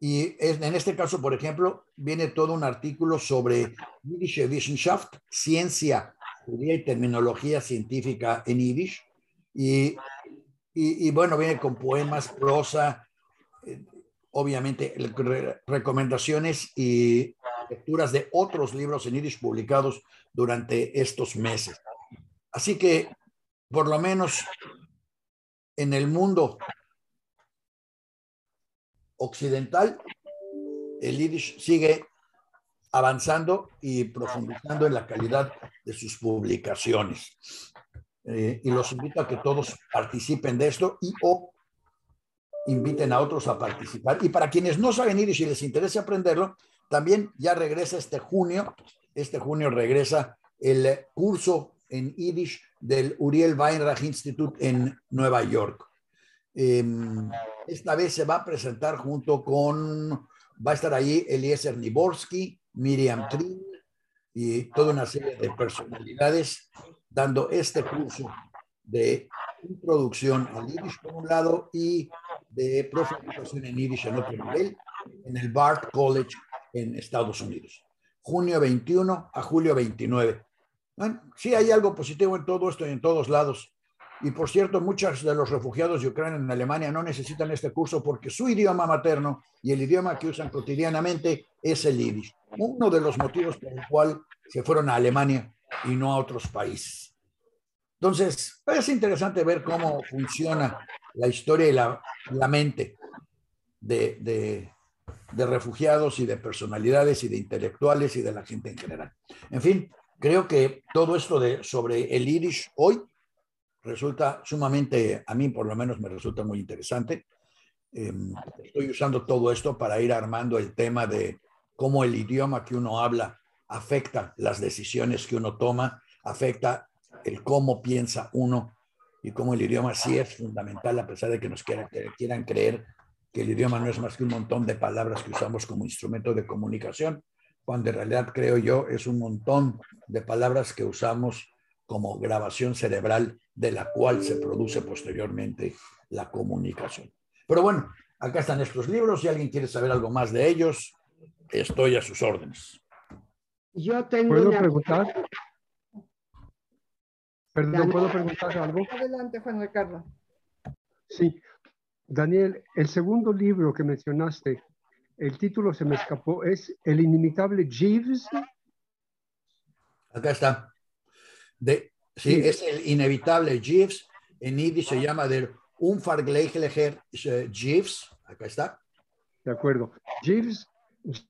[SPEAKER 3] Y es, en este caso, por ejemplo, viene todo un artículo sobre Yiddish Wissenschaft, ciencia, judía y terminología científica en Yiddish. Y, y, y bueno, viene con poemas, prosa, eh, obviamente re, recomendaciones y lecturas de otros libros en Yiddish publicados durante estos meses. Así que, por lo menos en el mundo occidental, el Yiddish sigue avanzando y profundizando en la calidad de sus publicaciones. Eh, y los invito a que todos participen de esto y o inviten a otros a participar. Y para quienes no saben Yiddish y les interesa aprenderlo, también ya regresa este junio, este junio regresa el curso en Yiddish del Uriel Weinreich Institute en Nueva York. Eh, esta vez se va a presentar junto con, va a estar ahí Eliezer Niborsky, Miriam Trin y toda una serie de personalidades dando este curso de introducción al Yiddish por un lado y de profundización en Yiddish en otro nivel en el Bard College en Estados Unidos. Junio 21 a julio 29. Bueno, sí hay algo positivo en todo esto y en todos lados. Y por cierto, muchos de los refugiados de Ucrania en Alemania no necesitan este curso porque su idioma materno y el idioma que usan cotidianamente es el yiddish. Uno de los motivos por el cual se fueron a Alemania y no a otros países. Entonces, es interesante ver cómo funciona la historia y la, la mente de, de, de refugiados y de personalidades y de intelectuales y de la gente en general. En fin, creo que todo esto de, sobre el Yiddish hoy resulta sumamente, a mí por lo menos me resulta muy interesante. Eh, estoy usando todo esto para ir armando el tema de cómo el idioma que uno habla afecta las decisiones que uno toma, afecta el cómo piensa uno y cómo el idioma sí es fundamental, a pesar de que nos quieran, quieran creer que el idioma no es más que un montón de palabras que usamos como instrumento de comunicación cuando en realidad creo yo es un montón de palabras que usamos como grabación cerebral de la cual se produce posteriormente la comunicación. Pero bueno, acá están estos libros, si alguien quiere saber algo más de ellos, estoy a sus órdenes.
[SPEAKER 1] Yo tengo
[SPEAKER 5] ¿Puedo
[SPEAKER 1] una...
[SPEAKER 5] preguntar? Perdón, ¿puedo preguntar algo?
[SPEAKER 2] Adelante, Juan Ricardo.
[SPEAKER 5] Sí. Daniel, el segundo libro que mencionaste, el título se me escapó, es El inimitable Jeeves.
[SPEAKER 3] Acá está. De, sí, es el inevitable Jeeves. En Yiddish se llama Unvergleichliche Jeeves. acá está.
[SPEAKER 5] De acuerdo. Jeeves,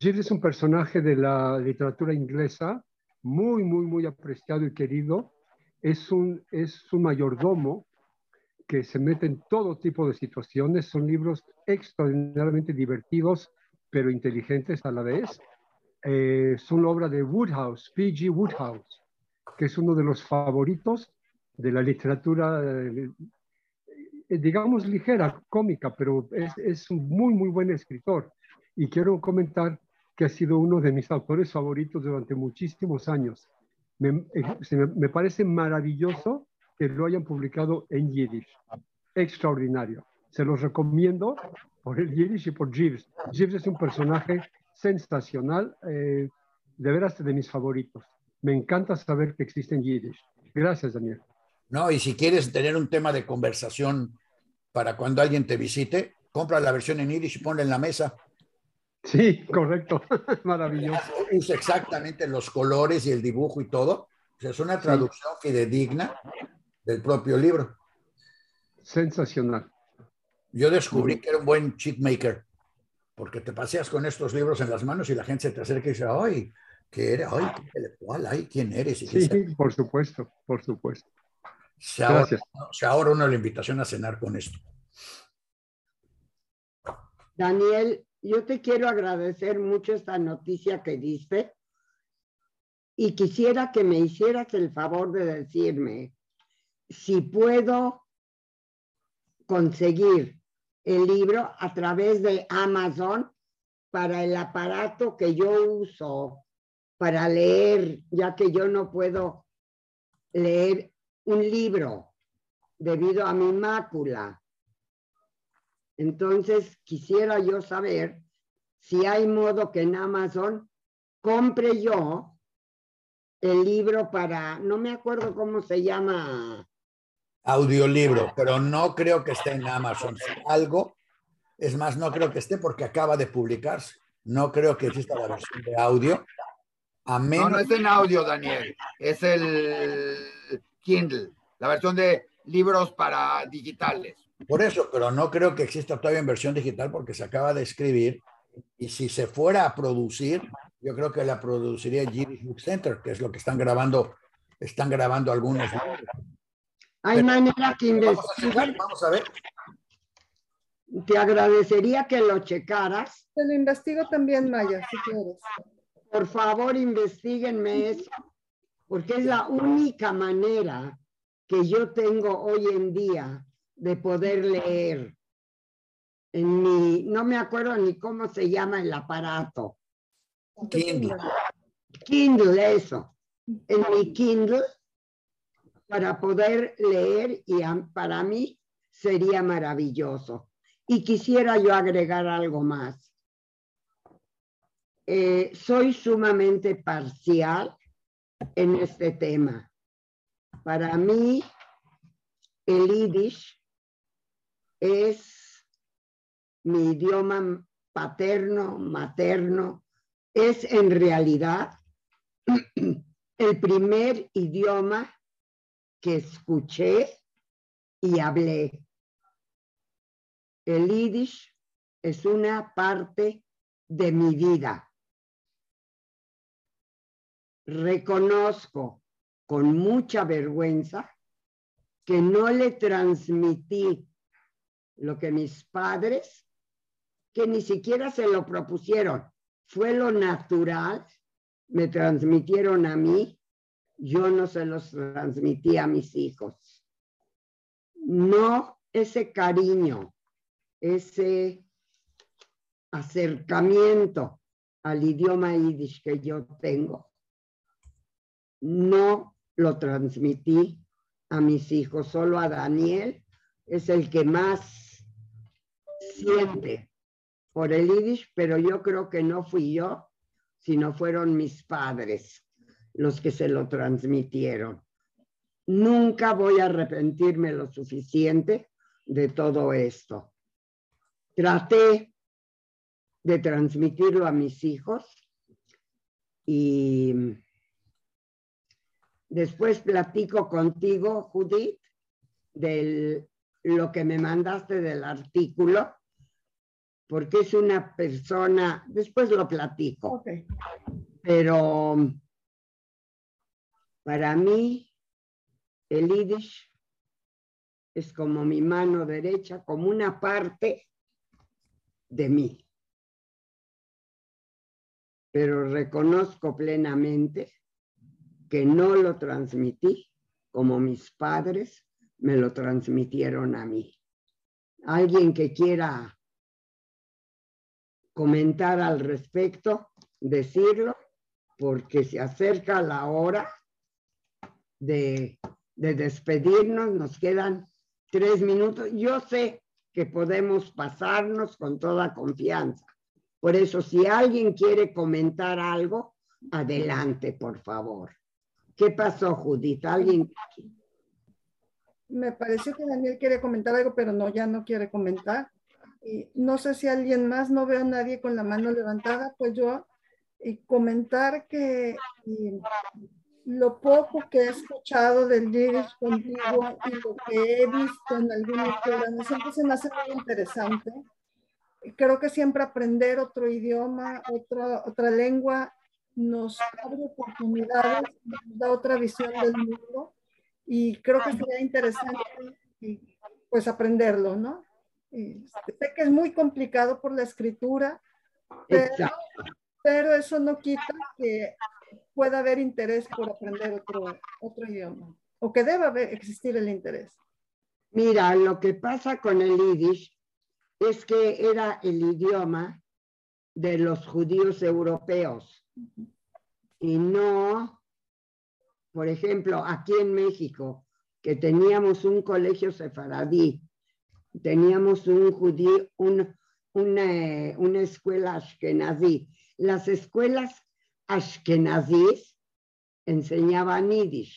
[SPEAKER 5] Jeeves es un personaje de la literatura inglesa muy, muy, muy apreciado y querido. Es un, es un mayordomo que se mete en todo tipo de situaciones. Son libros extraordinariamente divertidos, pero inteligentes a la vez. Eh, son la obra de Woodhouse, P.G. Woodhouse, que es uno de los favoritos de la literatura, eh, digamos, ligera, cómica, pero es, es, un muy, muy buen escritor. Y quiero comentar que ha sido uno de mis autores favoritos durante muchísimos años. Me, eh, me parece maravilloso que lo hayan publicado en Yiddish. Extraordinario. Se los recomiendo por el Yiddish y por Jeeves. Jeeves es un personaje sensacional, eh, de veras de mis favoritos. Me encanta saber que existe en Yiddish. Gracias, Daniel.
[SPEAKER 3] No, y si quieres tener un tema de conversación para cuando alguien te visite, compra la versión en Yiddish y ponla en la mesa.
[SPEAKER 5] Sí, correcto. Maravilloso.
[SPEAKER 3] Usa exactamente los colores y el dibujo y todo. O sea, es una traducción sí. fidedigna del propio libro.
[SPEAKER 5] Sensacional.
[SPEAKER 3] Yo descubrí que era un buen cheat maker, porque te paseas con estos libros en las manos y la gente se te acerca y dice, ay, ¿qué era? Ay, qué intelectual, ay, ¿quién eres? Y
[SPEAKER 5] sí, por supuesto, por supuesto.
[SPEAKER 3] Se ahorra, se ahorra uno la invitación a cenar con esto.
[SPEAKER 1] Daniel, yo te quiero agradecer mucho esta noticia que diste y quisiera que me hicieras el favor de decirme si puedo conseguir el libro a través de Amazon para el aparato que yo uso para leer, ya que yo no puedo leer un libro debido a mi mácula. Entonces, quisiera yo saber si hay modo que en Amazon compre yo el libro para, no me acuerdo cómo se llama.
[SPEAKER 3] Audiolibro, pero no creo que esté en Amazon. Algo, es más, no creo que esté porque acaba de publicarse. No creo que exista la versión de audio. A menos...
[SPEAKER 4] No, no es en audio, Daniel. Es el Kindle, la versión de libros para digitales.
[SPEAKER 3] Por eso, pero no creo que exista todavía en versión digital porque se acaba de escribir y si se fuera a producir, yo creo que la produciría Yiddish Book Center, que es lo que están grabando, están grabando algunos.
[SPEAKER 1] Hay Pero, manera que
[SPEAKER 3] investigar. Vamos a ver.
[SPEAKER 1] Te agradecería que lo checaras.
[SPEAKER 2] Te lo investigo también, Maya, si quieres.
[SPEAKER 1] Por favor, investiguenme eso, porque es la única manera que yo tengo hoy en día de poder leer en mi, no me acuerdo ni cómo se llama el aparato.
[SPEAKER 3] Kindle.
[SPEAKER 1] Kindle, eso. En mi Kindle, para poder leer y para mí sería maravilloso. Y quisiera yo agregar algo más. Eh, soy sumamente parcial en este tema. Para mí, el Yiddish es mi idioma paterno, materno, es en realidad el primer idioma que escuché y hablé. El yiddish es una parte de mi vida. Reconozco con mucha vergüenza que no le transmití lo que mis padres, que ni siquiera se lo propusieron, fue lo natural, me transmitieron a mí, yo no se los transmití a mis hijos. No ese cariño, ese acercamiento al idioma yiddish que yo tengo, no lo transmití a mis hijos, solo a Daniel es el que más siente por el yiddish, pero yo creo que no fui yo, sino fueron mis padres los que se lo transmitieron. Nunca voy a arrepentirme lo suficiente de todo esto. Traté de transmitirlo a mis hijos y después platico contigo, Judith, de lo que me mandaste del artículo porque es una persona, después lo platico,
[SPEAKER 2] Ok.
[SPEAKER 1] pero para mí el Yiddish es como mi mano derecha, como una parte de mí. Pero reconozco plenamente que no lo transmití como mis padres me lo transmitieron a mí. Alguien que quiera comentar al respecto, decirlo, porque se acerca la hora de, de despedirnos, nos quedan tres minutos. Yo sé que podemos pasarnos con toda confianza. Por eso, si alguien quiere comentar algo, adelante, por favor. ¿Qué pasó, Judith? ¿Alguien?
[SPEAKER 2] Me pareció que Daniel quiere comentar algo, pero no, ya no quiere comentar. Y no sé si alguien más, no veo a nadie con la mano levantada, pues yo y comentar que y, lo poco que he escuchado del Yiddish contigo y lo que he visto en algunos programas siempre se me hace muy interesante. Creo que siempre aprender otro idioma, otra, otra lengua, nos abre oportunidades, nos da otra visión del mundo y creo que sería interesante pues aprenderlo, ¿no? Este, sé que es muy complicado por la escritura, pero, pero, eso no quita que pueda haber interés por aprender otro, otro idioma o que deba haber, existir el interés.
[SPEAKER 1] Mira, lo que pasa con el yiddish es que era el idioma de los judíos europeos y no, por ejemplo, aquí en México, que teníamos un colegio sefaradí teníamos un judío, un, una, una, escuela ashkenazí. Las escuelas ashkenazís enseñaban yiddish.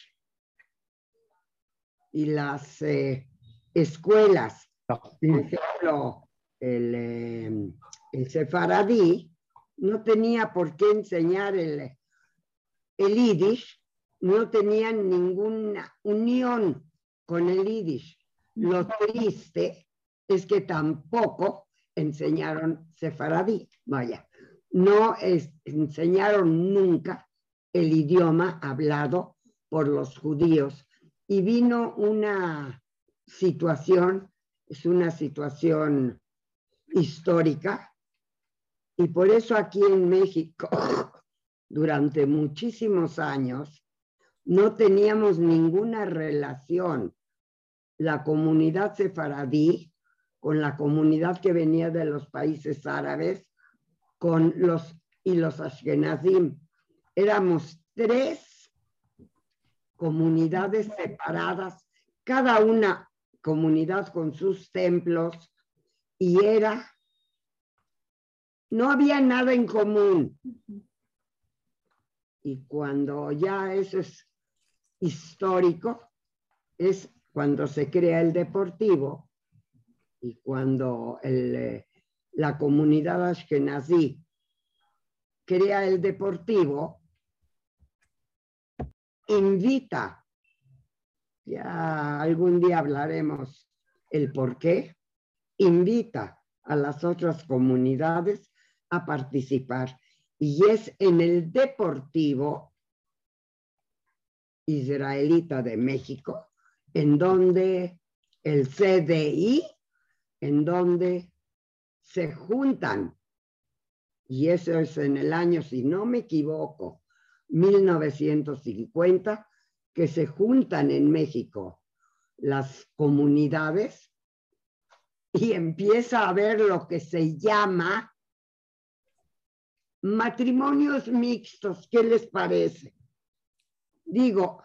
[SPEAKER 1] Y las eh, escuelas, por ejemplo, el, eh, el, sefaradí, no tenía por qué enseñar el, el yiddish, no tenían ninguna unión con el yiddish. Lo triste es que tampoco enseñaron sefaradí, vaya, no enseñaron nunca el idioma hablado por los judíos. Y vino una situación, es una situación histórica y por eso aquí en México durante muchísimos años no teníamos ninguna relación la comunidad sefaradí con la comunidad que venía de los países árabes, con los y los ashkenazim. Éramos tres comunidades separadas, cada una comunidad con sus templos, y era, no había nada en común. Y cuando ya eso es histórico, es cuando se crea el deportivo y cuando el, la comunidad ashkenazí crea el deportivo, invita, ya algún día hablaremos el por qué, invita a las otras comunidades a participar. Y es en el deportivo israelita de México en donde el CDI, en donde se juntan, y eso es en el año, si no me equivoco, 1950, que se juntan en México las comunidades y empieza a haber lo que se llama matrimonios mixtos. ¿Qué les parece? Digo,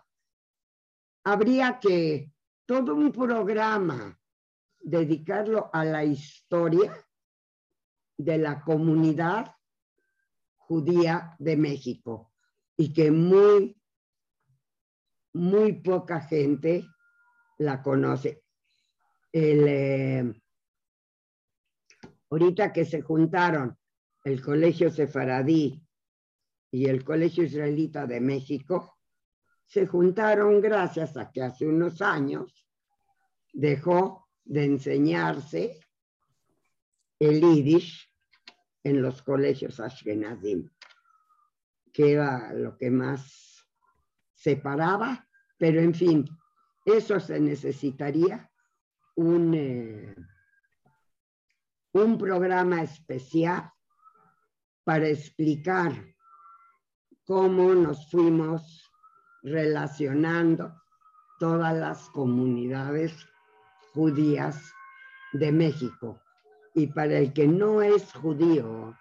[SPEAKER 1] habría que todo un programa dedicarlo a la historia de la comunidad judía de México y que muy, muy poca gente la conoce. El, eh, ahorita que se juntaron el Colegio Sefaradí y el Colegio Israelita de México, se juntaron gracias a que hace unos años dejó de enseñarse el Yiddish en los colegios Ashkenazim, que era lo que más separaba, pero en fin, eso se necesitaría un, eh, un programa especial para explicar cómo nos fuimos relacionando todas las comunidades judías de México. Y para el que no es judío,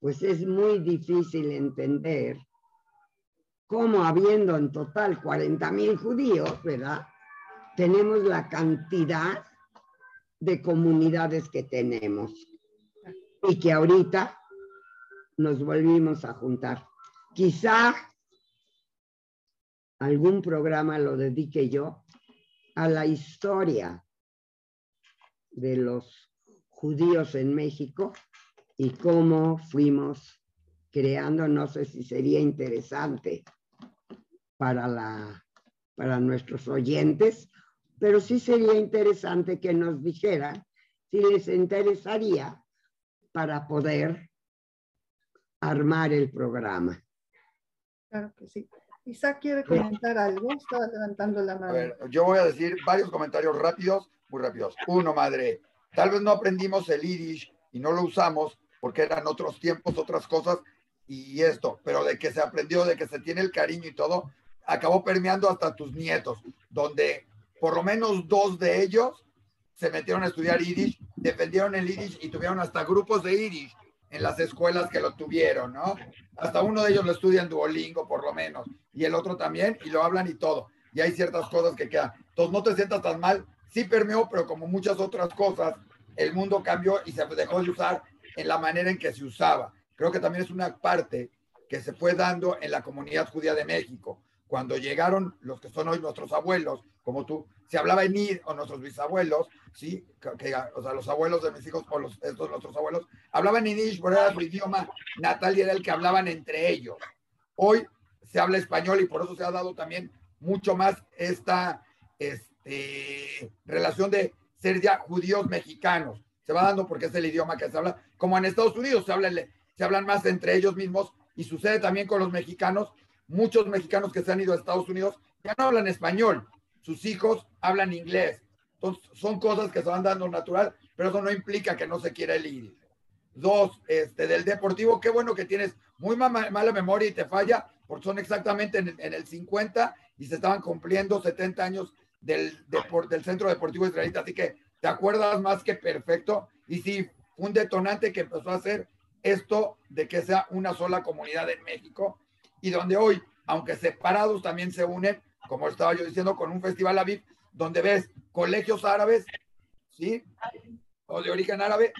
[SPEAKER 1] pues es muy difícil entender cómo habiendo en total 40 mil judíos, ¿verdad? Tenemos la cantidad de comunidades que tenemos y que ahorita nos volvimos a juntar. Quizá algún programa lo dedique yo a la historia de los judíos en México y cómo fuimos creando, no sé si sería interesante para, la, para nuestros oyentes, pero sí sería interesante que nos dijeran si les interesaría para poder armar el programa.
[SPEAKER 2] Claro que sí. Isaac quiere comentar algo, estaba levantando la mano.
[SPEAKER 4] A ver, yo voy a decir varios comentarios rápidos, muy rápidos. Uno, madre, tal vez no aprendimos el irish y no lo usamos porque eran otros tiempos, otras cosas y esto, pero de que se aprendió, de que se tiene el cariño y todo, acabó permeando hasta tus nietos, donde por lo menos dos de ellos se metieron a estudiar irish, defendieron el irish y tuvieron hasta grupos de irish en las escuelas que lo tuvieron, ¿no? Hasta uno de ellos lo estudia en Duolingo, por lo menos, y el otro también, y lo hablan y todo. Y hay ciertas cosas que quedan. Entonces, no te sientas tan mal. Sí permeó, pero como muchas otras cosas, el mundo cambió y se dejó de usar en la manera en que se usaba. Creo que también es una parte que se fue dando en la comunidad judía de México. Cuando llegaron los que son hoy nuestros abuelos, como tú, se hablaba en ir, o nuestros bisabuelos, ¿sí? Que, o sea, los abuelos de mis hijos, o los, estos nuestros abuelos, hablaban en Yiddish, pero era su idioma natal y era el que hablaban entre ellos. Hoy se habla español y por eso se ha dado también mucho más esta este, relación de ser ya judíos mexicanos. Se va dando porque es el idioma que se habla, como en Estados Unidos se, habla, se hablan más entre ellos mismos y sucede también con los mexicanos. Muchos mexicanos que se han ido a Estados Unidos ya no hablan español, sus hijos hablan inglés. Entonces, son cosas que se van dando natural, pero eso no implica que no se quiera el ir. Dos, este, del deportivo, qué bueno que tienes muy mala memoria y te falla, porque son exactamente en, el 50 y se estaban cumpliendo 70 años del, Centro Deportivo Israelita, así que te acuerdas más que perfecto. Y sí, un detonante que empezó a hacer esto de que sea una sola comunidad en México y donde hoy, aunque separados, también se unen como estaba yo diciendo, con un festival Aviv, donde ves colegios árabes, ¿sí? O de origen árabe,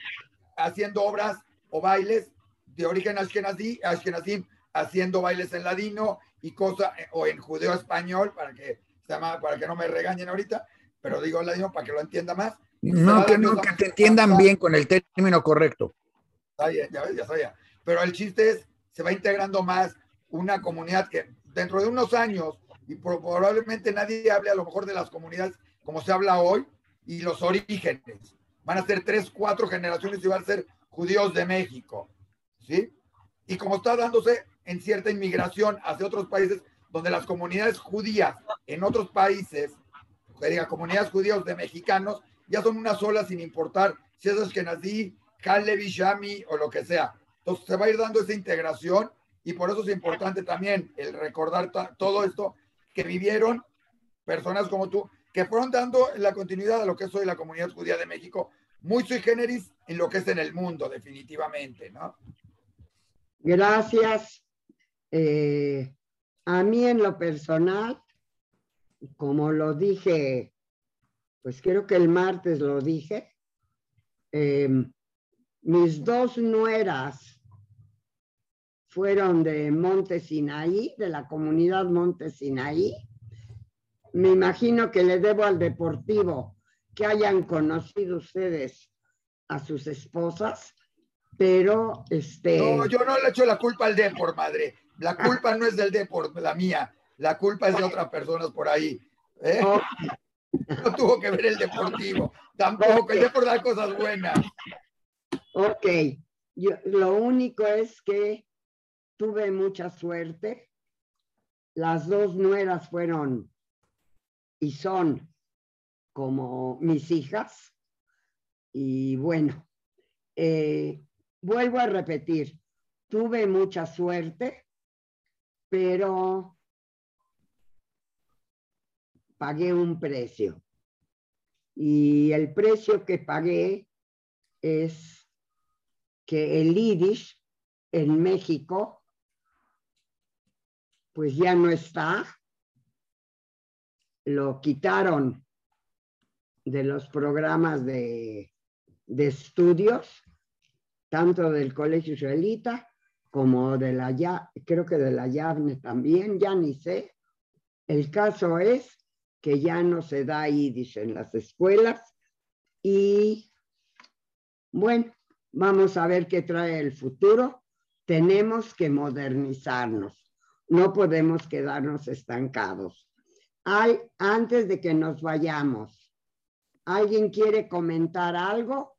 [SPEAKER 4] haciendo obras o bailes de origen ashkenazí, ashkenazim, haciendo bailes en ladino y cosas, o en judeo español, para que, para que no me regañen ahorita, pero digo ladino para que lo entienda más.
[SPEAKER 3] No, que no, que te entiendan bien con el término correcto.
[SPEAKER 4] Ya, ya, ya sabía. Pero el chiste es, se va integrando más una comunidad que dentro de unos años y probablemente nadie hable a lo mejor de las comunidades como se habla hoy y los orígenes. Van a ser tres, cuatro generaciones y van a ser judíos de México, ¿sí? Y como está dándose en cierta inmigración hacia otros países, donde las comunidades judías en otros países, diga comunidades judías de mexicanos, ya son una sola sin importar si es que nací, Kalevi, Shami o lo que sea. Entonces se va a ir dando esa integración y por eso es importante también el recordar todo esto que vivieron personas como tú, que fueron dando la continuidad a lo que es hoy la comunidad judía de México, muy sui generis en lo que es en el mundo, definitivamente, ¿no?
[SPEAKER 1] Gracias. Eh, a mí en lo personal, como lo dije, pues creo que el martes lo dije, eh, mis dos nueras fueron de Monte Sinaí, de la comunidad Monte Sinaí. Me imagino que le debo al Deportivo que hayan conocido ustedes a sus esposas, pero este...
[SPEAKER 4] No, yo no le echo la culpa al Deport, madre. La culpa no es del Deport, la mía. La culpa es de otras personas por ahí. ¿eh? No tuvo que ver el Deportivo. Tampoco, el Deport da cosas buenas.
[SPEAKER 1] Ok, yo, lo único es que tuve mucha suerte. Las dos nueras fueron y son como mis hijas. Y bueno, eh, vuelvo a repetir, tuve mucha suerte, pero pagué un precio. Y el precio que pagué es que el Yiddish en México pues ya no está. Lo quitaron de los programas de, de estudios, tanto del Colegio Israelita como de la, ya, creo que de la YAVNE también, ya ni sé. El caso es que ya no se da Yiddish en las escuelas y bueno, vamos a ver qué trae el futuro. Tenemos que modernizarnos, no podemos quedarnos estancados. Hay, antes de que nos vayamos, ¿alguien quiere comentar algo?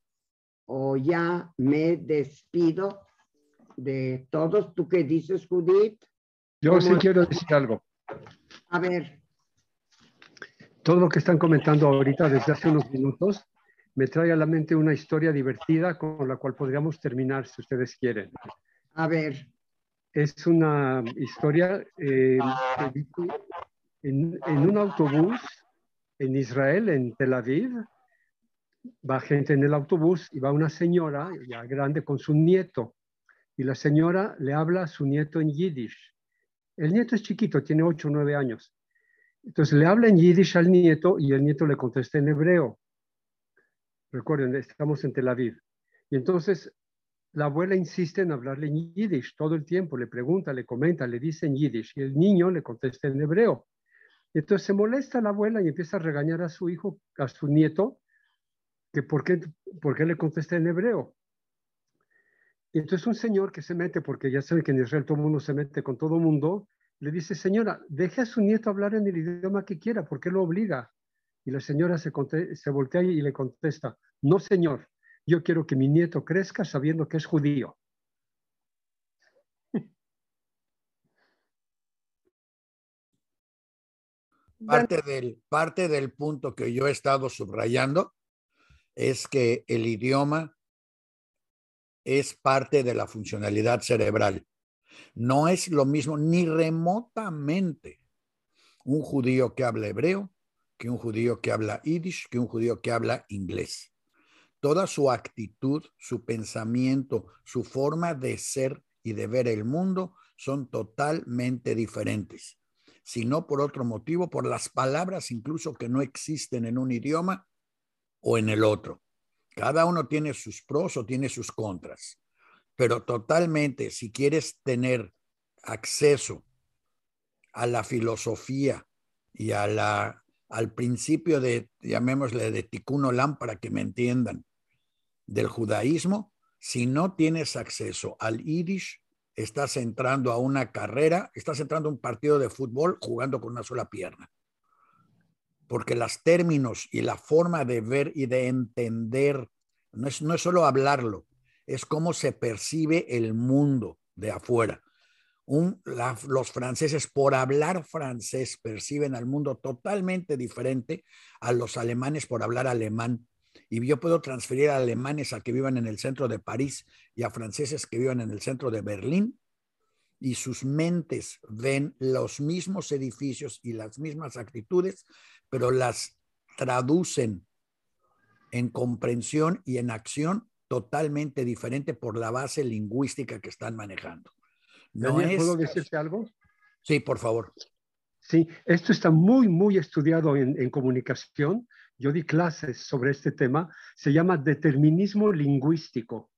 [SPEAKER 1] O ya me despido de todos. ¿Tú qué dices, Judith?
[SPEAKER 5] Yo sí quiero decir algo.
[SPEAKER 1] A ver.
[SPEAKER 5] Todo lo que están comentando ahorita desde hace unos minutos me trae a la mente una historia divertida con la cual podríamos terminar si ustedes quieren.
[SPEAKER 1] A ver.
[SPEAKER 5] Es una historia eh, en, en, un autobús en Israel, en Tel Aviv. Va gente en el autobús y va una señora ya grande con su nieto. Y la señora le habla a su nieto en yiddish. El nieto es chiquito, tiene 8 o 9 años. Entonces le habla yiddish al nieto y el nieto le contesta en hebreo. Recuerden, estamos en Tel Aviv. Y entonces la abuela insiste en hablarle en yiddish todo el tiempo, le pregunta, le comenta, le dice en yiddish y el niño le contesta en hebreo. Entonces se molesta la abuela y empieza a regañar a su hijo, a su nieto, que por qué, por qué le contesta en hebreo. Y entonces un señor que se mete, porque ya saben que en Israel todo mundo se mete con todo mundo, le dice, señora, deje a su nieto hablar en el idioma que quiera, ¿por qué lo obliga? Y la señora se, voltea y le contesta, no señor, yo quiero que mi nieto crezca sabiendo que es judío.
[SPEAKER 3] Parte del punto que yo he estado subrayando es que el idioma es parte de la funcionalidad cerebral. No es lo mismo ni remotamente un judío que habla hebreo que un judío que habla yiddish, que un judío que habla inglés. Toda su actitud, su pensamiento, su forma de ser y de ver el mundo son totalmente diferentes. Si no por otro motivo, por las palabras incluso que no existen en un idioma o en el otro. Cada uno tiene sus pros o tiene sus contras, pero totalmente, si quieres tener acceso a la filosofía y a la al principio de, llamémosle, de Tikkun Olam, para que me entiendan, del judaísmo, si no tienes acceso al Yiddish, estás entrando a una carrera, estás entrando a un partido de fútbol jugando con una sola pierna. Porque los términos y la forma de ver y de entender, no es, no es solo hablarlo, es cómo se percibe el mundo de afuera los franceses, por hablar francés, perciben al mundo totalmente diferente a los alemanes por hablar alemán. Y yo puedo transferir a alemanes a que vivan en el centro de París y a franceses que vivan en el centro de Berlín y sus mentes ven los mismos edificios y las mismas actitudes, pero las traducen en comprensión y en acción totalmente diferente por la base lingüística que están manejando.
[SPEAKER 5] ¿puedo decirte algo?
[SPEAKER 3] Sí, por favor.
[SPEAKER 5] Sí, esto está muy, muy estudiado en, en, comunicación. Yo di clases sobre este tema. Se llama determinismo lingüístico.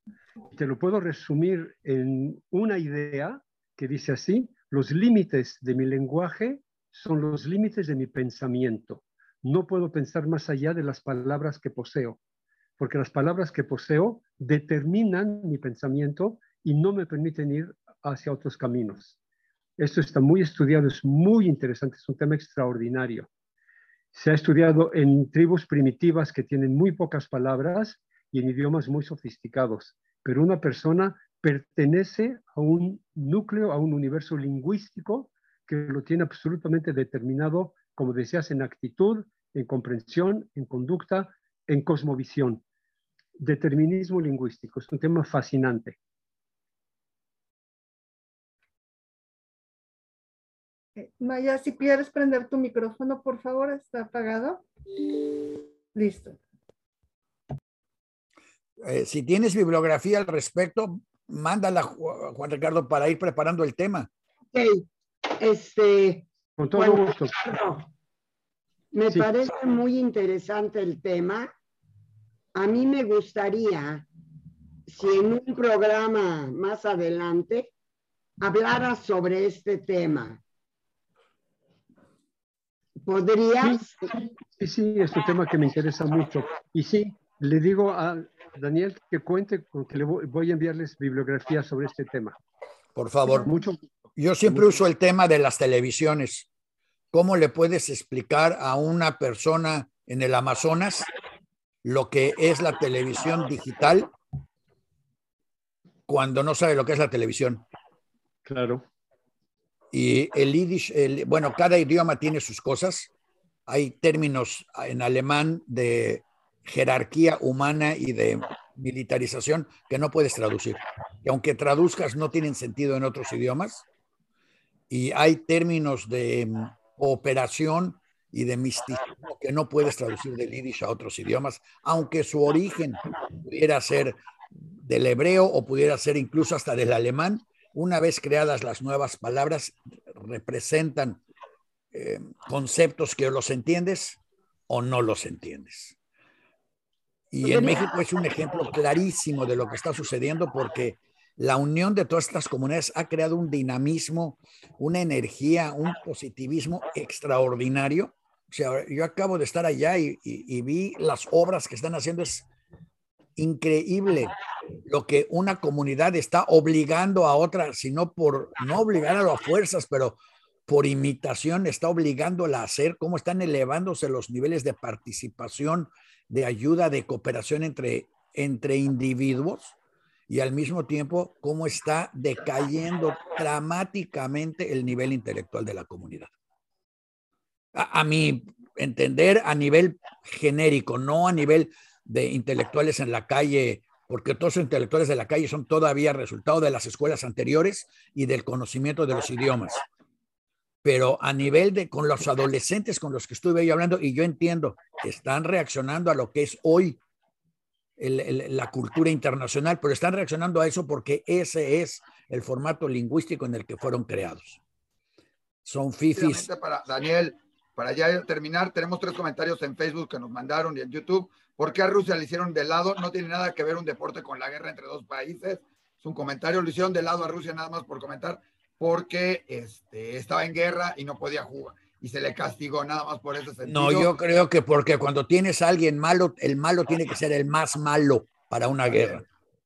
[SPEAKER 5] Te lo puedo resumir en una idea que dice así, los límites de mi lenguaje son los límites de mi pensamiento. No puedo pensar más allá de las palabras que poseo, porque las palabras que poseo determinan mi pensamiento y no me permiten ir hacia otros caminos. Esto está muy estudiado, es muy interesante, es un tema extraordinario. Se ha estudiado en tribus primitivas que tienen muy pocas palabras y en idiomas muy sofisticados. pero una persona pertenece a un núcleo, a un universo lingüístico que lo tiene absolutamente determinado, como decías, en actitud, en comprensión, en conducta, en cosmovisión. Determinismo lingüístico es un tema fascinante.
[SPEAKER 2] Eh, Maya, si quieres prender tu micrófono, por favor, está apagado. Listo.
[SPEAKER 3] Eh, si tienes bibliografía al respecto, mándala, Juan Ricardo, para ir preparando el tema.
[SPEAKER 1] Ok, este.
[SPEAKER 5] Con todo
[SPEAKER 1] bueno,
[SPEAKER 5] gusto.
[SPEAKER 1] Me
[SPEAKER 5] Sí.
[SPEAKER 1] parece muy interesante el tema. A mí me gustaría, si en un programa más adelante, hablara sobre este tema. ¿Podrías?
[SPEAKER 5] Sí, sí, es un tema que me interesa mucho. Y sí, le digo a Daniel que cuente con que le voy, a enviarles bibliografía sobre este tema.
[SPEAKER 3] Por favor.
[SPEAKER 5] Mucho,
[SPEAKER 3] Yo siempre uso el tema de las televisiones. ¿Cómo le puedes explicar a una persona en el Amazonas lo que es la televisión digital cuando no sabe lo que es la televisión?
[SPEAKER 5] claro.
[SPEAKER 3] Y el yiddish, el- bueno, cada idioma tiene sus cosas. Hay términos en alemán de jerarquía humana y de militarización que no puedes traducir. Y aunque traduzcas, no tienen sentido en otros idiomas. Y hay términos de mm, cooperación y de misticismo que no puedes traducir del yiddish a otros idiomas, aunque su origen pudiera ser del hebreo o pudiera ser incluso hasta del alemán. Una vez creadas las nuevas palabras, representan eh, conceptos que los entiendes o no los entiendes. Y en México es un ejemplo clarísimo de lo que está sucediendo porque la unión de todas estas comunidades ha creado un dinamismo, una energía, un positivismo extraordinario. O sea, yo acabo de estar allá y, vi las obras que están haciendo. Es increíble lo que una comunidad está obligando a otra, sino por no obligarlo a fuerzas, pero por imitación está obligándola a hacer, cómo están elevándose los niveles de participación, de ayuda, de cooperación entre, entre individuos y al mismo tiempo cómo está decayendo dramáticamente el nivel intelectual de la comunidad. A, a mi entender, a nivel genérico, no a nivel de intelectuales en la calle, porque todos los intelectuales de la calle son todavía resultado de las escuelas anteriores y del conocimiento de los idiomas. Pero a nivel de con los adolescentes con los que estuve yo hablando, y yo entiendo, están reaccionando a lo que es hoy la cultura internacional, pero están reaccionando a eso porque ese es el formato lingüístico en el que fueron creados. Son fifis.
[SPEAKER 4] Para Daniel, para ya terminar, tenemos tres comentarios en Facebook que nos mandaron y en YouTube. ¿Por qué a Rusia le hicieron de lado? No tiene nada que ver un deporte con la guerra entre dos países. Es un comentario, lo hicieron de lado a Rusia nada más por comentar, porque este, estaba en guerra y no podía jugar. Y se le castigó nada más por ese sentido.
[SPEAKER 3] No, yo creo que porque cuando tienes a alguien malo, el malo tiene que ser el más malo para una guerra.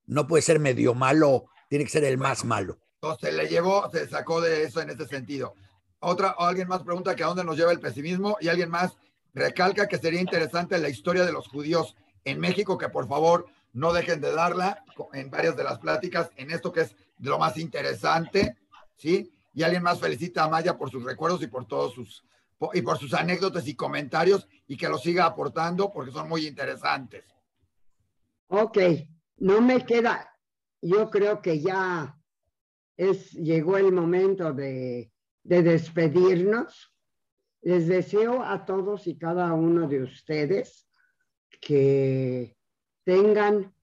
[SPEAKER 3] No puede ser medio malo, tiene que ser el más malo.
[SPEAKER 4] Entonces se le llevó, se sacó de eso en ese sentido. Otra, o alguien más pregunta que a dónde nos lleva el pesimismo y alguien más recalca que sería interesante la historia de los judíos en México, que por favor no dejen de darla en varias de las pláticas, en esto que es lo más interesante, ¿sí? Y alguien más felicita a Maya por sus recuerdos y por todos sus, y por sus anécdotas y comentarios y que los siga aportando porque son muy interesantes.
[SPEAKER 1] Ok, no me queda, yo creo que ya es, llegó el momento de, de despedirnos. Les deseo a todos y cada uno de ustedes que tengan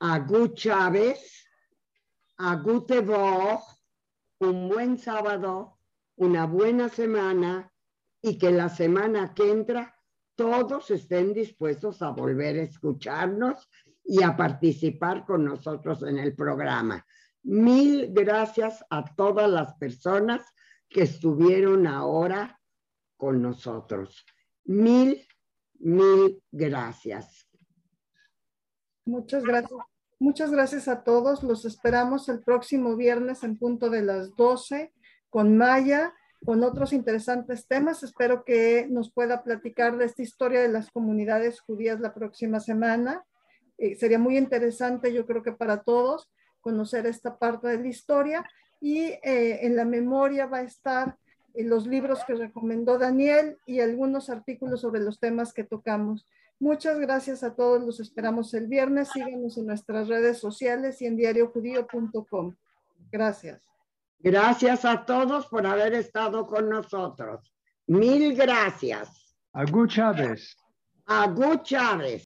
[SPEAKER 1] a Gut Chávez, a Gute un buen sábado, una buena semana y que la semana que entra todos estén dispuestos a volver a escucharnos y a participar con nosotros en el programa. Mil gracias a todas las personas que estuvieron ahora con nosotros. Mil, mil gracias.
[SPEAKER 2] Muchas gracias. Muchas gracias a todos. Los esperamos el próximo viernes en punto de las 12 con Maya, con otros interesantes temas. Espero que nos pueda platicar de esta historia de las comunidades judías la próxima semana. eh, sería muy interesante, yo creo que para todos, conocer esta parte de la historia. Y eh, en la memoria va a estar eh, los libros que recomendó Daniel y algunos artículos sobre los temas que tocamos. Muchas gracias a todos, los esperamos el viernes. Síguenos en nuestras redes sociales y en diariojudío.com. Gracias.
[SPEAKER 1] Gracias a todos por haber estado con nosotros. Mil gracias.
[SPEAKER 5] Agu Chávez.
[SPEAKER 1] Agu Chávez.